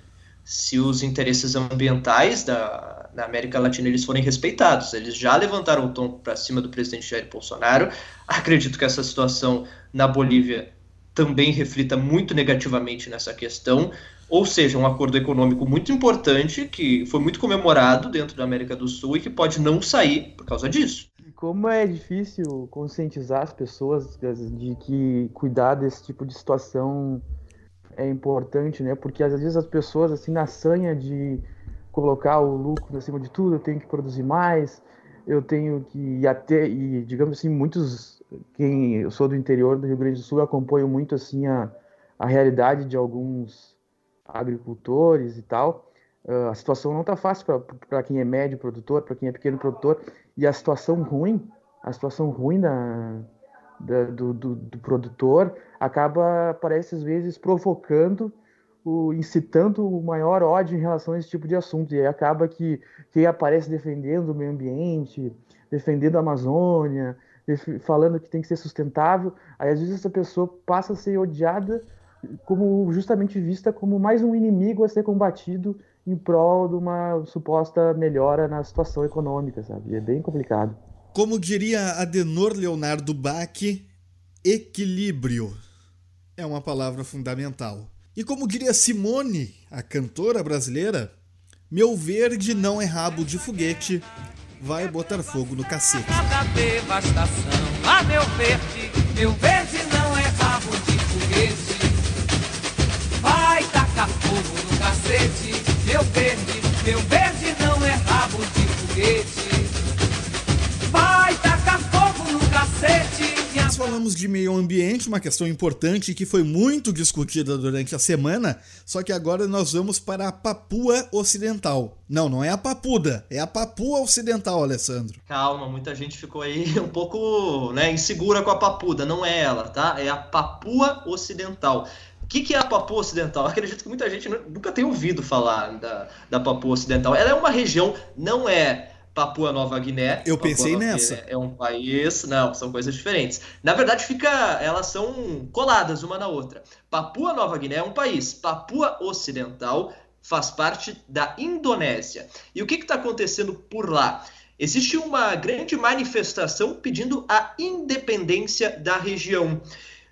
se os interesses ambientais da, da América Latina eles forem respeitados. Eles já levantaram o tom para cima do presidente Jair Bolsonaro. Acredito que essa situação na Bolívia também reflita muito negativamente nessa questão ou seja, um acordo econômico muito importante que foi muito comemorado dentro da América do Sul e que pode não sair por causa disso. Como é difícil conscientizar as pessoas de que cuidar desse tipo de situação é importante, né? Porque às vezes as pessoas, assim, na sanha de colocar o lucro acima de tudo, eu tenho que produzir mais, eu tenho que até e digamos assim, muitos quem eu sou do interior do Rio Grande do Sul, acompanho muito assim a, a realidade de alguns agricultores e tal. Uh, a situação não está fácil para quem é médio produtor, para quem é pequeno produtor, e a situação ruim, a situação ruim da, da do, do, do, produtor acaba, parece às vezes, provocando, o, incitando o maior ódio em relação a esse tipo de assunto. E aí acaba que quem aparece defendendo o meio ambiente, defendendo a Amazônia, falando que tem que ser sustentável, aí às vezes essa pessoa passa a ser odiada como justamente vista como mais um inimigo a ser combatido em prol de uma suposta melhora na situação econômica, sabe? É bem complicado. Como diria Adenor Leonardo Bach, equilíbrio é uma palavra fundamental. E como diria Simone, a cantora brasileira, meu verde não é rabo de foguete, vai botar fogo no cacete. devastação, ah, meu verde, meu verde não é rabo de foguete fogo no cacete. Meu verde, meu verde não é rabo de foguete. Vai tacar fogo no cacete. Nós falamos de meio ambiente, uma questão importante que foi muito discutida durante a semana, só que agora nós vamos para a Papua Ocidental. Não, não é a Papuda, é a Papua Ocidental, Alessandro. Calma, muita gente ficou aí um pouco né, insegura com a Papuda, não é ela, tá? É a Papua Ocidental. O que, que, é a Papua Ocidental? Acredito que muita gente nunca tem ouvido falar da, da Papua Ocidental. Ela é uma região, não é Papua Nova Guiné. Eu Papua pensei Nova nessa. Guiné é um país, não, são coisas diferentes. Na verdade, fica, elas são coladas uma na outra. Papua Nova Guiné é um país. Papua Ocidental faz parte da Indonésia. E o que está acontecendo por lá? existe uma grande manifestação pedindo a independência da região.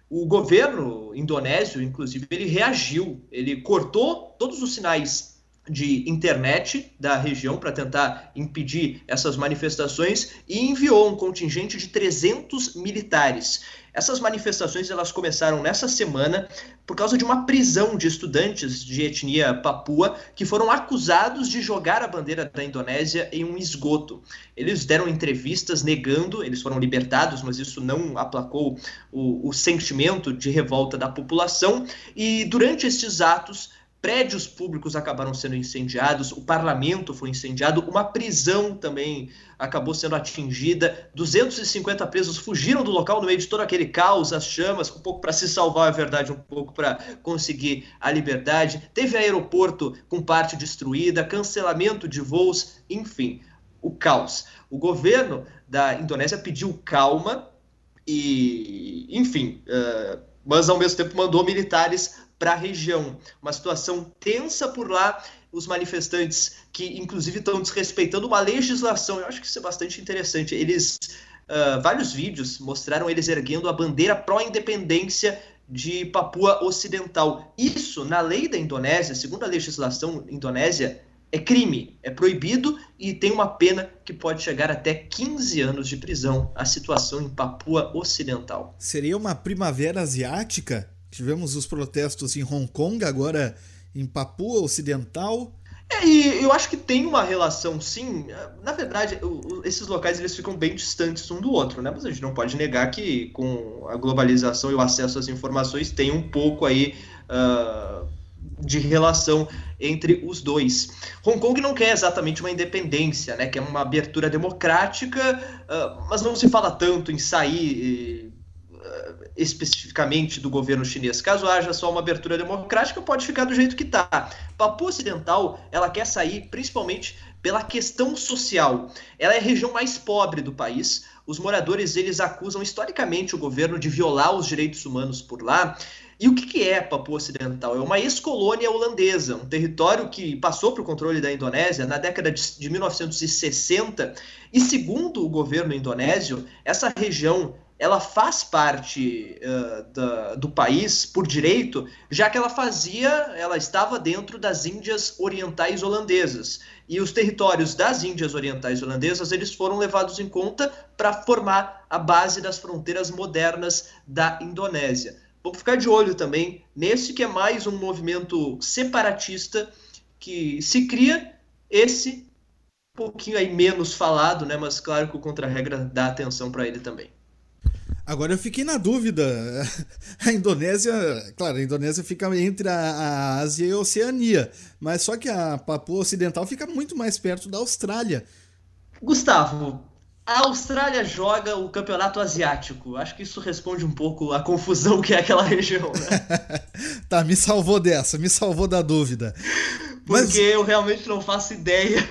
O governo indonésio, inclusive, ele reagiu, ele cortou todos os sinais de internet da região para tentar impedir essas manifestações e enviou um contingente de 300 militares. Essas manifestações elas começaram nessa semana por causa de uma prisão de estudantes de etnia papua que foram acusados de jogar a bandeira da Indonésia em um esgoto. Eles deram entrevistas negando, eles foram libertados, mas isso não aplacou o, o sentimento de revolta da população. E durante esses atos, prédios públicos acabaram sendo incendiados, o parlamento foi incendiado, uma prisão também acabou sendo atingida, 250 presos fugiram do local no meio de todo aquele caos, as chamas, um pouco para se salvar, é verdade, um pouco para conseguir a liberdade. Teve aeroporto com parte destruída, cancelamento de voos, enfim, o caos. O governo da Indonésia pediu calma e, enfim, uh, mas ao mesmo tempo mandou militares para a região. Uma situação tensa por lá, os manifestantes que, inclusive, estão desrespeitando uma legislação. Eu acho que isso é bastante interessante. Eles, uh, vários vídeos mostraram eles erguendo a bandeira pró-independência de Papua Ocidental. Isso, na lei da Indonésia, segundo a legislação indonésia, é crime, é proibido e tem uma pena que pode chegar até 15 anos de prisão. A situação em Papua Ocidental. Seria uma primavera asiática? Tivemos os protestos em Hong Kong, agora em Papua Ocidental. É, e eu acho que tem uma relação, sim. Na verdade, esses locais eles ficam bem distantes um do outro, né? Mas a gente não pode negar que com a globalização e o acesso às informações tem um pouco aí uh, de relação entre os dois. Hong Kong não quer exatamente uma independência, né? Quer uma abertura democrática, uh, mas não se fala tanto em sair especificamente do governo chinês. Caso haja só uma abertura democrática, pode ficar do jeito que está. Papua Ocidental, ela quer sair principalmente pela questão social. Ela é a região mais pobre do país. Os moradores eles acusam historicamente o governo de violar os direitos humanos por lá. E o que, que é Papua Ocidental? É uma ex-colônia holandesa, um território que passou para o controle da Indonésia na década de, de 1960. E segundo o governo indonésio, essa região ela faz parte uh, da, do país por direito, já que ela fazia, ela estava dentro das Índias Orientais Holandesas. E os territórios das Índias Orientais Holandesas eles foram levados em conta para formar a base das fronteiras modernas da Indonésia. Vamos ficar de olho também nesse que é mais um movimento separatista que se cria, esse pouquinho aí menos falado, né? Mas claro que o contra-regra dá atenção para ele também. Agora eu fiquei na dúvida. A Indonésia, claro, a Indonésia fica entre a, Ásia e a Oceania, mas só que a Papua Ocidental fica muito mais perto da Austrália. Gustavo, a Austrália joga o campeonato asiático. Acho que isso responde um pouco à confusão que é aquela região, né? tá, me salvou dessa, me salvou da dúvida. Porque Mas... eu realmente não faço ideia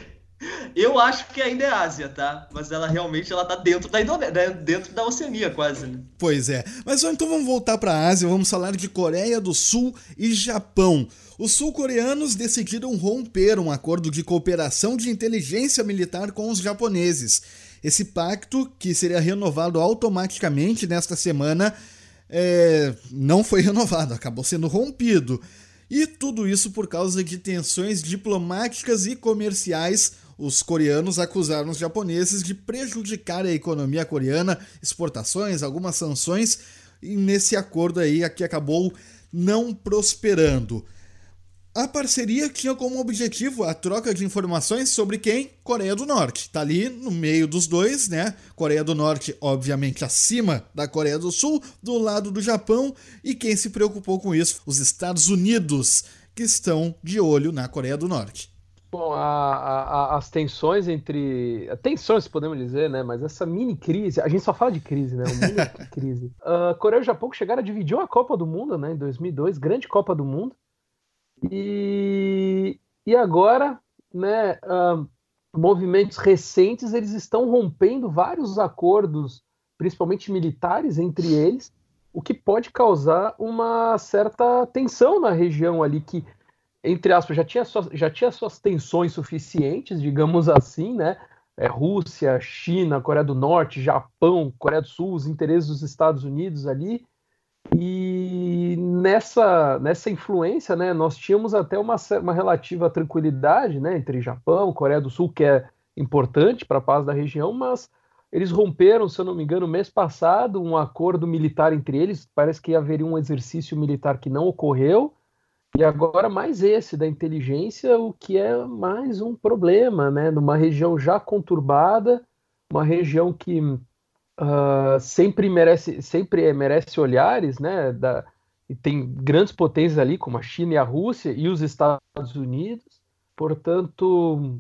eu acho que ainda é Ásia, tá? Mas ela realmente ela tá dentro da Indonésia, né? dentro da Oceania quase, né? Pois é. Mas então vamos voltar para a Ásia, vamos falar de Coreia do Sul e Japão. Os sul-coreanos decidiram romper um acordo de cooperação de inteligência militar com os japoneses. Esse pacto, que seria renovado automaticamente nesta semana, é... não foi renovado, acabou sendo rompido. E tudo isso por causa de tensões diplomáticas e comerciais os coreanos acusaram os japoneses de prejudicar a economia coreana, exportações, algumas sanções, e nesse acordo aí que acabou não prosperando. A parceria tinha como objetivo a troca de informações sobre quem? Coreia do Norte. Tá ali no meio dos dois, né? Coreia do Norte, obviamente, acima da Coreia do Sul, do lado do Japão, e quem se preocupou com isso? Os Estados Unidos, que estão de olho na Coreia do Norte. Bom, a, a, as tensões entre. Tensões, podemos dizer, né? Mas essa mini crise. A gente só fala de crise, né? Uma mini crise. Uh, Coreia e Japão chegaram a dividir a Copa do Mundo, né? Em 2002, grande Copa do Mundo. E, e agora, né? Uh, movimentos recentes eles estão rompendo vários acordos, principalmente militares, entre eles, o que pode causar uma certa tensão na região ali que entre aspas, já tinha, suas, já tinha suas tensões suficientes, digamos assim, né? é, Rússia, China, Coreia do Norte, Japão, Coreia do Sul, os interesses dos Estados Unidos ali. E nessa, nessa influência, né, nós tínhamos até uma, uma relativa tranquilidade né, entre Japão, Coreia do Sul, que é importante para a paz da região, mas eles romperam, se eu não me engano, mês passado, um acordo militar entre eles. Parece que haveria um exercício militar que não ocorreu. E agora mais esse da inteligência, o que é mais um problema, né? Numa região já conturbada, uma região que uh, sempre merece sempre merece olhares, né? Da, e tem grandes potências ali, como a China e a Rússia e os Estados Unidos. Portanto,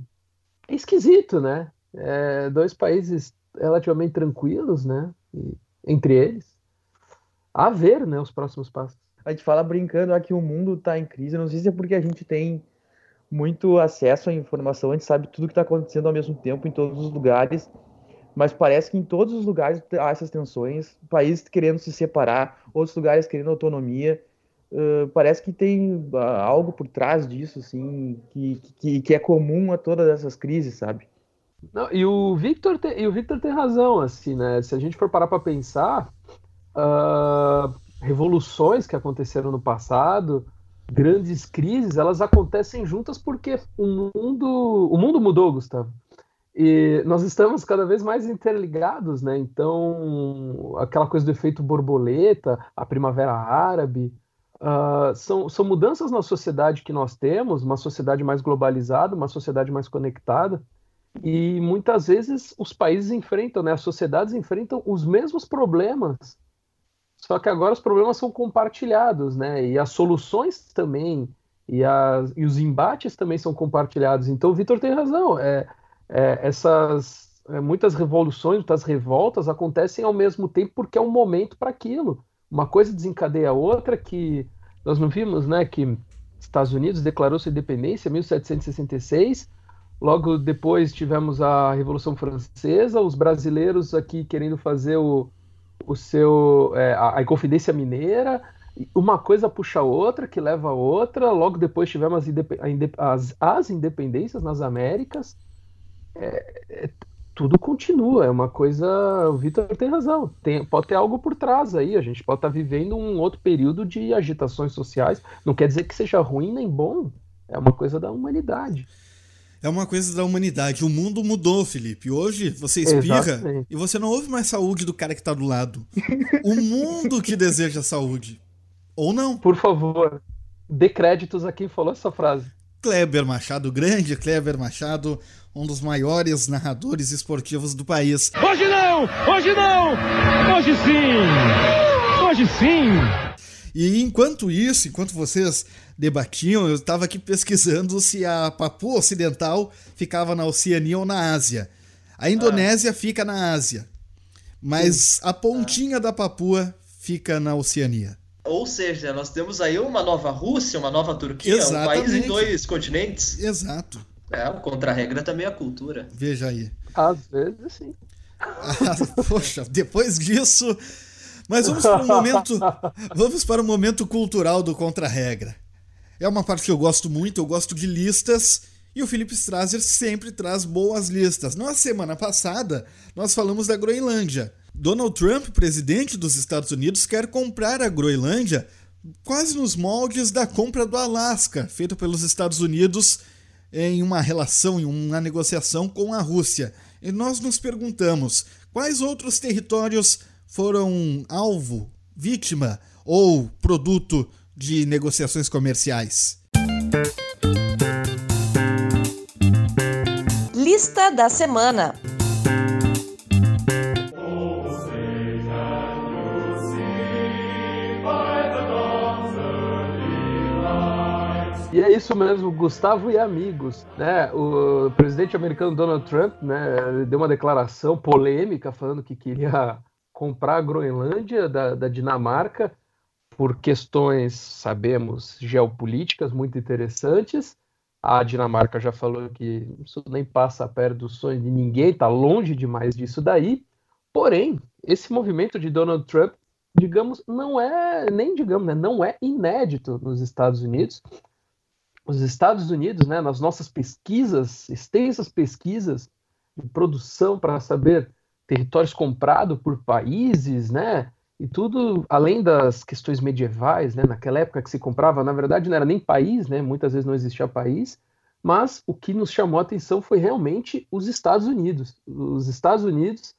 é esquisito, né? É, dois países relativamente tranquilos, né? Entre eles. A ver, né? Os próximos passos. A gente fala brincando aqui o mundo está em crise. Não sei se é porque a gente tem muito acesso à informação, a gente sabe tudo que está acontecendo ao mesmo tempo em todos os lugares, mas parece que em todos os lugares há essas tensões, países querendo se separar, outros lugares querendo autonomia. Uh, parece que tem uh, algo por trás disso, assim, que, que, que, é comum a todas essas crises, sabe? Não, e o Victor tem, e o Victor tem razão, assim, né? Se a gente for parar para pensar, uh, revoluções que aconteceram no passado, grandes crises, elas acontecem juntas porque o mundo, o mundo mudou, Gustavo. E nós estamos cada vez mais interligados, né? Então, aquela coisa do efeito borboleta, a primavera árabe, uh, são, são mudanças na sociedade que nós temos, uma sociedade mais globalizada, uma sociedade mais conectada, e muitas vezes os países enfrentam, né? As sociedades enfrentam os mesmos problemas só que agora os problemas são compartilhados, né? E as soluções também, e, as, e os embates também são compartilhados. Então o Vitor tem razão. É, é essas é, muitas revoluções, muitas revoltas acontecem ao mesmo tempo porque é um momento para aquilo. Uma coisa desencadeia a outra que nós não vimos, né? Que Estados Unidos declarou sua independência em 1766. Logo depois tivemos a Revolução Francesa, os brasileiros aqui querendo fazer o, o seu é, a, Inconfidência Mineira, uma coisa puxa a outra, que leva a outra. Logo depois tivemos as, as independências nas Américas. É, é, tudo continua, é uma coisa. O Vitor tem razão. Tem, pode ter algo por trás aí. A gente pode estar vivendo um outro período de agitações sociais. Não quer dizer que seja ruim nem bom. É uma coisa da humanidade é uma coisa da humanidade. O mundo mudou, Felipe. Hoje você espirra Exatamente. e você não ouve mais saúde do cara que tá do lado. o mundo que deseja saúde. Ou não. Por favor, dê créditos a quem falou essa frase. Kleber Machado, grande Kleber Machado, um dos maiores narradores esportivos do país. Hoje não! Hoje não! Hoje sim! Hoje sim! E enquanto isso, enquanto vocês debatiam, eu estava aqui pesquisando se a Papua Ocidental ficava na Oceania ou na Ásia. A Indonésia ah. fica na Ásia, mas a pontinha ah. da Papua fica na Oceania. Ou seja, nós temos aí uma nova Rússia, uma nova Turquia, Exatamente. um país em dois continentes. Exato. É, o contra-regra também é a cultura. Veja aí. Às vezes sim. Ah, poxa, depois disso, mas vamos para um momento, vamos para o momento cultural do contra-regra. É uma parte que eu gosto muito, eu gosto de listas e o Felipe Strasser sempre traz boas listas. Na semana passada, nós falamos da Groenlândia. Donald Trump, presidente dos Estados Unidos, quer comprar a Groenlândia quase nos moldes da compra do Alasca, feita pelos Estados Unidos em uma relação, em uma negociação com a Rússia. E nós nos perguntamos quais outros territórios foram alvo, vítima ou produto de negociações comerciais. Lista da semana. E é isso mesmo, Gustavo e amigos, né? O presidente americano Donald Trump, né, deu uma declaração polêmica falando que queria comprar a Groenlândia da, da Dinamarca por questões, sabemos, geopolíticas muito interessantes. A Dinamarca já falou que isso nem passa perto do sonho de ninguém, está longe demais disso daí. Porém, esse movimento de Donald Trump, digamos, não é, nem digamos, né, não é inédito nos Estados Unidos. Os Estados Unidos, né, nas nossas pesquisas, extensas pesquisas de produção para saber territórios comprados por países, né? E tudo além das questões medievais, né? Naquela época que se comprava, na verdade não era nem país, né? Muitas vezes não existia país, mas o que nos chamou a atenção foi realmente os Estados Unidos. Os Estados Unidos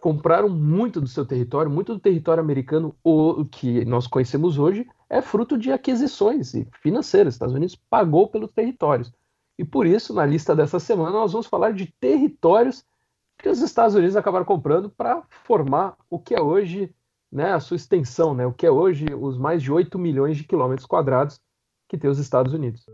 compraram muito do seu território, muito do território americano, o que nós conhecemos hoje, é fruto de aquisições financeiras. Os Estados Unidos pagou pelos territórios. E por isso, na lista dessa semana, nós vamos falar de territórios que os Estados Unidos acabaram comprando para formar o que é hoje né, a sua extensão, né, o que é hoje os mais de 8 milhões de quilômetros quadrados que tem os Estados Unidos.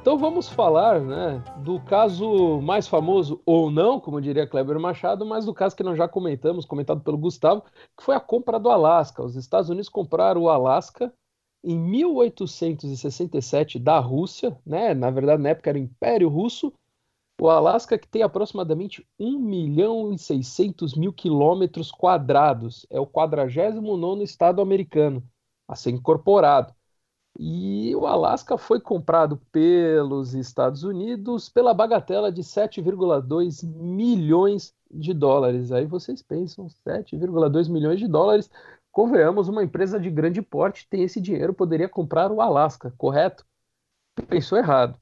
Então vamos falar né, do caso mais famoso, ou não, como diria Kleber Machado, mas do caso que nós já comentamos, comentado pelo Gustavo, que foi a compra do Alasca. Os Estados Unidos compraram o Alasca em 1867 da Rússia, né? na verdade na época era Império Russo, o Alasca que tem aproximadamente 1 milhão e 600 mil quilômetros quadrados, é o 49º estado americano a ser incorporado. E o Alasca foi comprado pelos Estados Unidos pela bagatela de 7,2 milhões de dólares. Aí vocês pensam, 7,2 milhões de dólares. Convenhamos, uma empresa de grande porte tem esse dinheiro, poderia comprar o Alasca, correto? Pensou errado,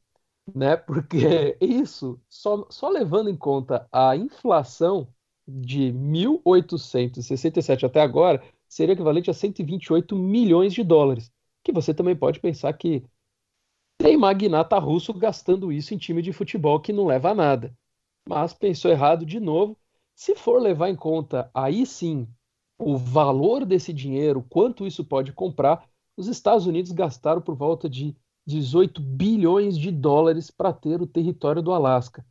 né? Porque isso, só, só levando em conta a inflação de 1867 até agora, seria equivalente a 128 milhões de dólares que você também pode pensar que tem magnata russo gastando isso em time de futebol que não leva a nada. Mas pensou errado de novo. Se for levar em conta aí sim o valor desse dinheiro, quanto isso pode comprar, os Estados Unidos gastaram por volta de 18 bilhões de dólares para ter o território do Alasca.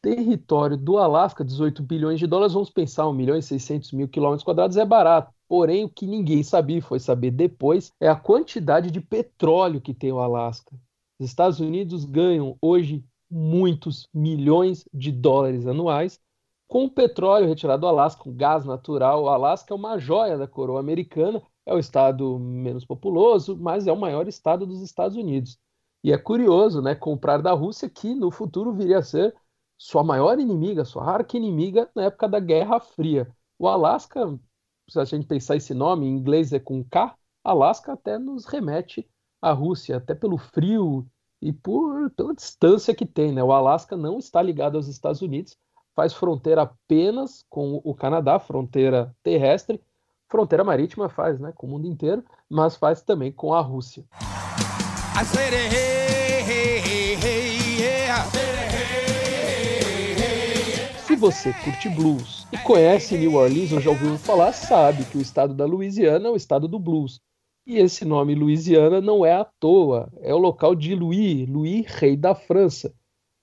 Território do Alasca, 18 bilhões de dólares, vamos pensar, 1 milhão e 600 mil quilômetros quadrados é barato. Porém, o que ninguém sabia, foi saber depois, é a quantidade de petróleo que tem o Alasca. Os Estados Unidos ganham hoje muitos milhões de dólares anuais com o petróleo retirado do Alasca, com gás natural. O Alasca é uma joia da coroa americana, é o estado menos populoso, mas é o maior estado dos Estados Unidos. E é curioso, né, comprar da Rússia, que no futuro viria a ser sua maior inimiga, sua arca inimiga na época da Guerra Fria. O Alasca se a gente pensar esse nome, em inglês é com K, Alasca até nos remete à Rússia, até pelo frio e por pela distância que tem. Né? O Alasca não está ligado aos Estados Unidos, faz fronteira apenas com o Canadá, fronteira terrestre, fronteira marítima faz né, com o mundo inteiro, mas faz também com a Rússia. Yeah você curte blues e conhece New Orleans ou já ouviu falar, sabe que o estado da Louisiana é o estado do blues. E esse nome Louisiana não é à toa, é o local de Louis, Louis, rei da França.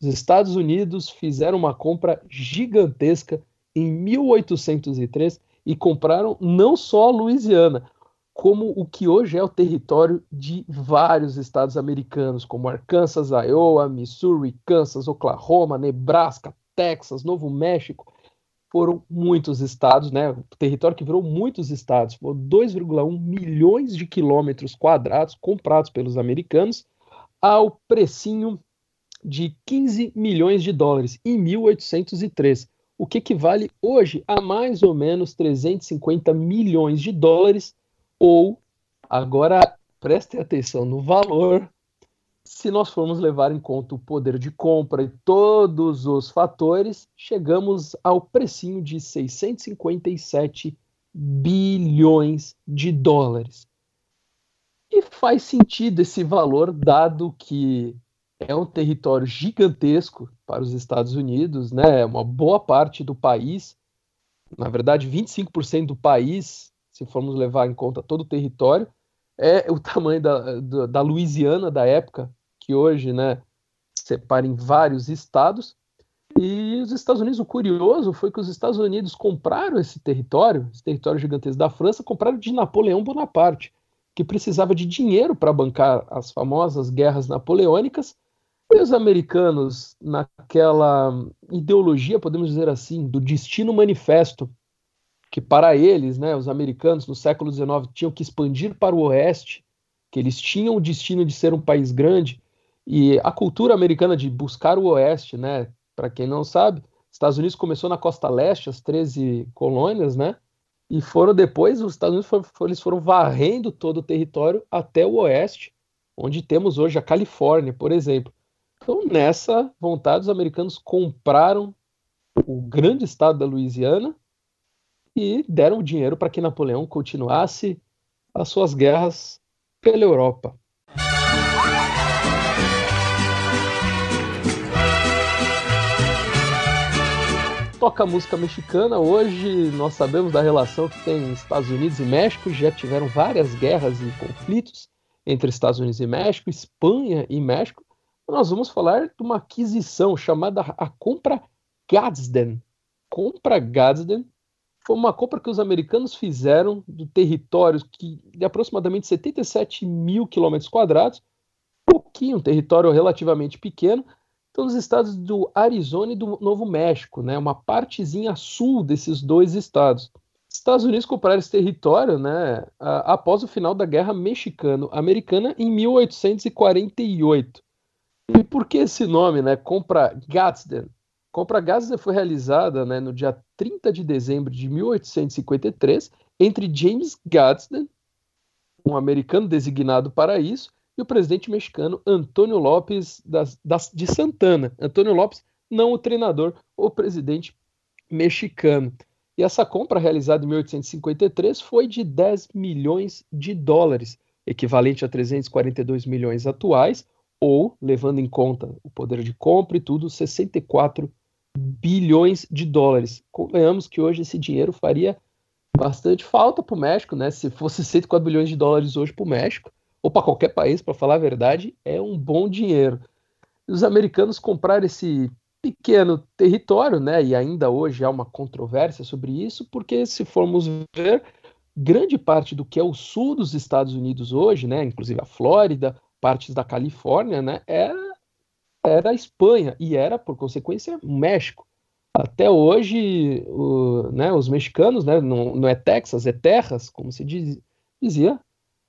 Os Estados Unidos fizeram uma compra gigantesca em 1803 e compraram não só a Louisiana, como o que hoje é o território de vários estados americanos, como Arkansas, Iowa, Missouri, Kansas, Oklahoma, Nebraska, Texas, Novo México, foram muitos estados, né? O território que virou muitos estados, foram 2,1 milhões de quilômetros quadrados comprados pelos americanos ao precinho de 15 milhões de dólares em 1803, o que equivale hoje a mais ou menos 350 milhões de dólares ou agora prestem atenção no valor se nós formos levar em conta o poder de compra e todos os fatores, chegamos ao precinho de 657 bilhões de dólares. E faz sentido esse valor, dado que é um território gigantesco para os Estados Unidos, né? Uma boa parte do país, na verdade, 25% do país, se formos levar em conta todo o território, é o tamanho da, da, da Louisiana da época, que hoje né, separa em vários estados. E os Estados Unidos, o curioso foi que os Estados Unidos compraram esse território, esse território gigantesco da França, compraram de Napoleão Bonaparte, que precisava de dinheiro para bancar as famosas guerras napoleônicas. E os americanos, naquela ideologia, podemos dizer assim, do destino manifesto, que para eles, né, os americanos no século XIX tinham que expandir para o oeste, que eles tinham o destino de ser um país grande, E a cultura americana de buscar o oeste, né? Para quem não sabe, Estados Unidos começou na costa leste, as 13 colônias, né? E foram depois, os Estados Unidos foram, eles foram varrendo todo o território até o oeste, onde temos hoje a Califórnia, por exemplo. Então, nessa vontade, os americanos compraram o grande estado da Louisiana e deram o dinheiro para que Napoleão continuasse as suas guerras pela Europa. Toca música mexicana. Hoje nós sabemos da relação que tem Estados Unidos e México. Já tiveram várias guerras e conflitos entre Estados Unidos e México, Espanha e México. Nós vamos falar de uma aquisição chamada a compra Gadsden. Compra Gadsden foi uma compra que os americanos fizeram do território que, de aproximadamente 77 mil quilômetros quadrados, pouquinho, um território relativamente pequeno, então os estados do Arizona e do Novo México, né, uma partezinha sul desses dois estados. Estados Unidos compraram esse território né, após o final da Guerra Mexicano-Americana em 1848. E por que esse nome, né? Compra Gadsden? Compra Gadsden foi realizada né, no dia 30 de dezembro de 1853 entre James Gadsden, um americano designado para isso, e o presidente mexicano Antônio Lopes das, das, de Santana. Antônio Lopes, não o treinador, o presidente mexicano. E essa compra realizada em 1853 foi de 10 milhões de dólares, equivalente a 342 milhões atuais, ou, levando em conta o poder de compra e tudo, 64 bilhões de dólares. Convenhamos que hoje esse dinheiro faria bastante falta para o México, né? Se fosse 104 bilhões de dólares hoje para o México, ou para qualquer país, para falar a verdade, é um bom dinheiro. Os americanos compraram esse pequeno território, né? E ainda hoje há uma controvérsia sobre isso, porque se formos ver, grande parte do que é o sul dos Estados Unidos hoje, né? Inclusive a Flórida, partes da Califórnia, né? Era era a Espanha e era, por consequência, o México. Até hoje, o, né, os mexicanos, né, não, não, é Texas, é Terras, como se diz, dizia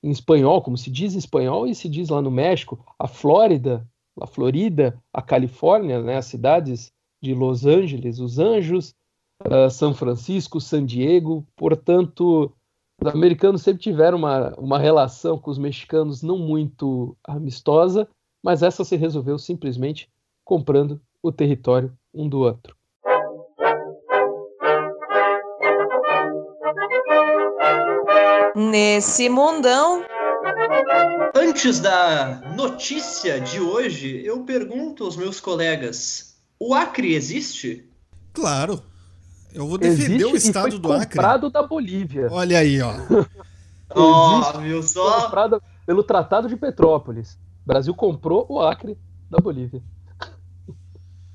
em espanhol, como se diz em espanhol e se diz lá no México, a Flórida, a Florida, a Califórnia, né, as cidades de Los Angeles, os Anjos, uh, São Francisco, San Diego, portanto, os americanos sempre tiveram uma, uma relação com os mexicanos não muito amistosa, mas essa se resolveu simplesmente comprando o território um do outro. Nesse mundão. Antes da notícia de hoje, eu pergunto aos meus colegas: o Acre existe? Claro. Eu vou defender existe o estado do Acre. comprado da Bolívia. Olha aí, ó. oh, viu só? Comprado pelo Tratado de Petrópolis. O Brasil comprou o Acre da Bolívia.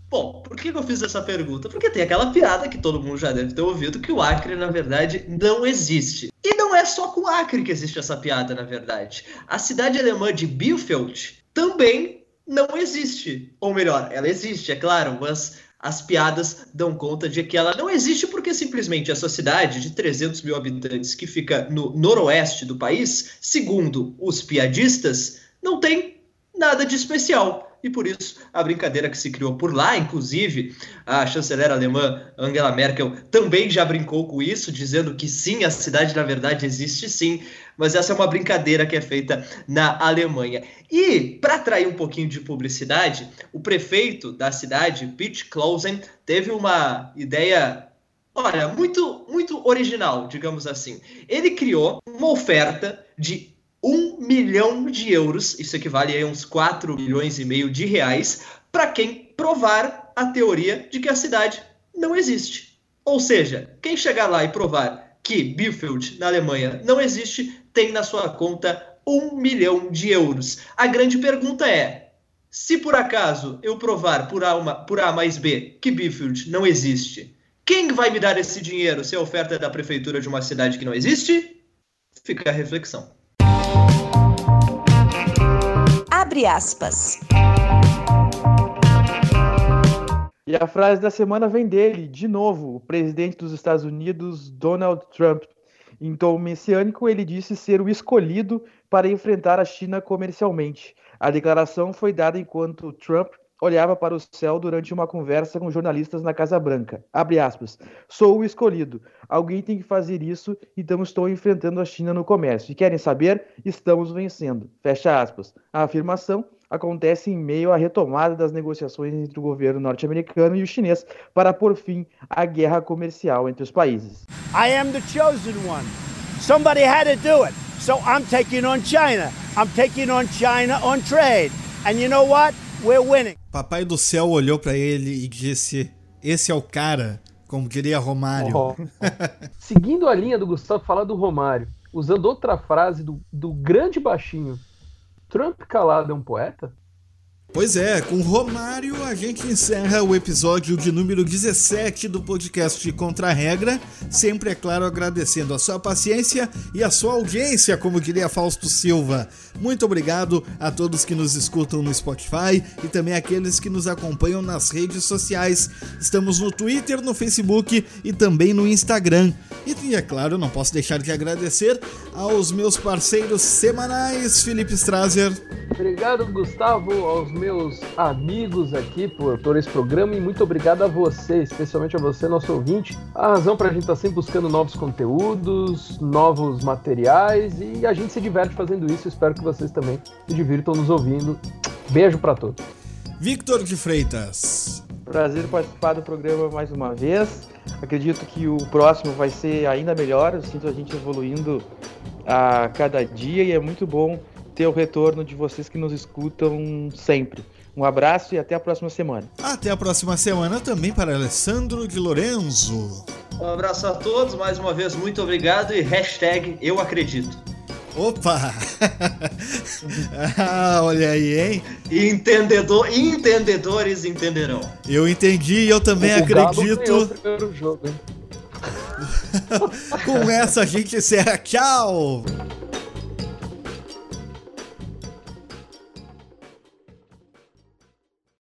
Bom, por que eu fiz essa pergunta? Porque tem aquela piada que todo mundo já deve ter ouvido que o Acre, na verdade, não existe. E não é só com o Acre que existe essa piada, na verdade. A cidade alemã de Bielefeld também não existe. Ou melhor, ela existe, é claro, mas as piadas dão conta de que ela não existe porque simplesmente essa cidade de 300 mil habitantes que fica no noroeste do país, segundo os piadistas, não tem nada de especial. E por isso, a brincadeira que se criou por lá, inclusive, a chanceler alemã Angela Merkel também já brincou com isso, dizendo que sim, a cidade na verdade existe sim, mas essa é uma brincadeira que é feita na Alemanha. E, para atrair um pouquinho de publicidade, o prefeito da cidade, Pete Clausen, teve uma ideia Olha, muito, muito original, digamos assim. Ele criou uma oferta de um milhão de euros, isso equivale a uns 4 milhões e meio de reais, para quem provar a teoria de que a cidade não existe. Ou seja, quem chegar lá e provar que Bielefeld, na Alemanha, não existe, tem na sua conta um milhão de euros. A grande pergunta é: se por acaso eu provar por A, uma, por a mais B que Bielefeld não existe, quem vai me dar esse dinheiro se a oferta é da prefeitura de uma cidade que não existe? Fica a reflexão. Abre aspas. E a frase da semana vem dele, de novo, o presidente dos Estados Unidos, Donald Trump. Em tom messiânico, ele disse ser o escolhido para enfrentar a China comercialmente. A declaração foi dada enquanto Trump olhava para o céu durante uma conversa com jornalistas na Casa Branca. Abre aspas. Sou o escolhido. Alguém tem que fazer isso, então estou enfrentando a China no comércio. E querem saber? Estamos vencendo. Fecha aspas. A afirmação acontece em meio à retomada das negociações entre o governo norte-americano e o chinês para pôr fim à guerra comercial entre os países. I am the chosen one. Somebody had to do it. So I'm taking on China. I'm taking on China on trade. And you know what? We're winning. Papai do céu olhou para ele e disse: Esse é o cara, como diria Romário. Oh. Seguindo a linha do Gustavo falar do Romário, usando outra frase do, do grande baixinho, Trump calado é um poeta? Pois é, com Romário a gente encerra o episódio de número 17 do podcast Contra a Regra. Sempre, é claro, agradecendo a sua paciência e a sua audiência, como diria Fausto Silva. Muito obrigado a todos que nos escutam no Spotify e também aqueles que nos acompanham nas redes sociais. Estamos no Twitter, no Facebook e também no Instagram. E, é claro, não posso deixar de agradecer aos meus parceiros semanais, Felipe Strazer. Obrigado, Gustavo, aos meus amigos aqui por, por esse programa e muito obrigado a você, especialmente a você, nosso ouvinte. A razão para a gente estar tá sempre buscando novos conteúdos, novos materiais e a gente se diverte fazendo isso. Espero que vocês também se divirtam nos ouvindo. Beijo para todos. Victor de Freitas. Prazer participar do programa mais uma vez. Acredito que o próximo vai ser ainda melhor. Eu sinto a gente evoluindo a cada dia e é muito bom ter o retorno de vocês que nos escutam sempre. Um abraço e até a próxima semana. Até a próxima semana também para Alessandro de Lorenzo. Um abraço a todos, mais uma vez, muito obrigado e hashtag eu acredito. Opa! ah, olha aí, hein? Entendedor, entendedores entenderão. Eu entendi e eu também o acredito. Jogo, Com essa a gente encerra. Tchau!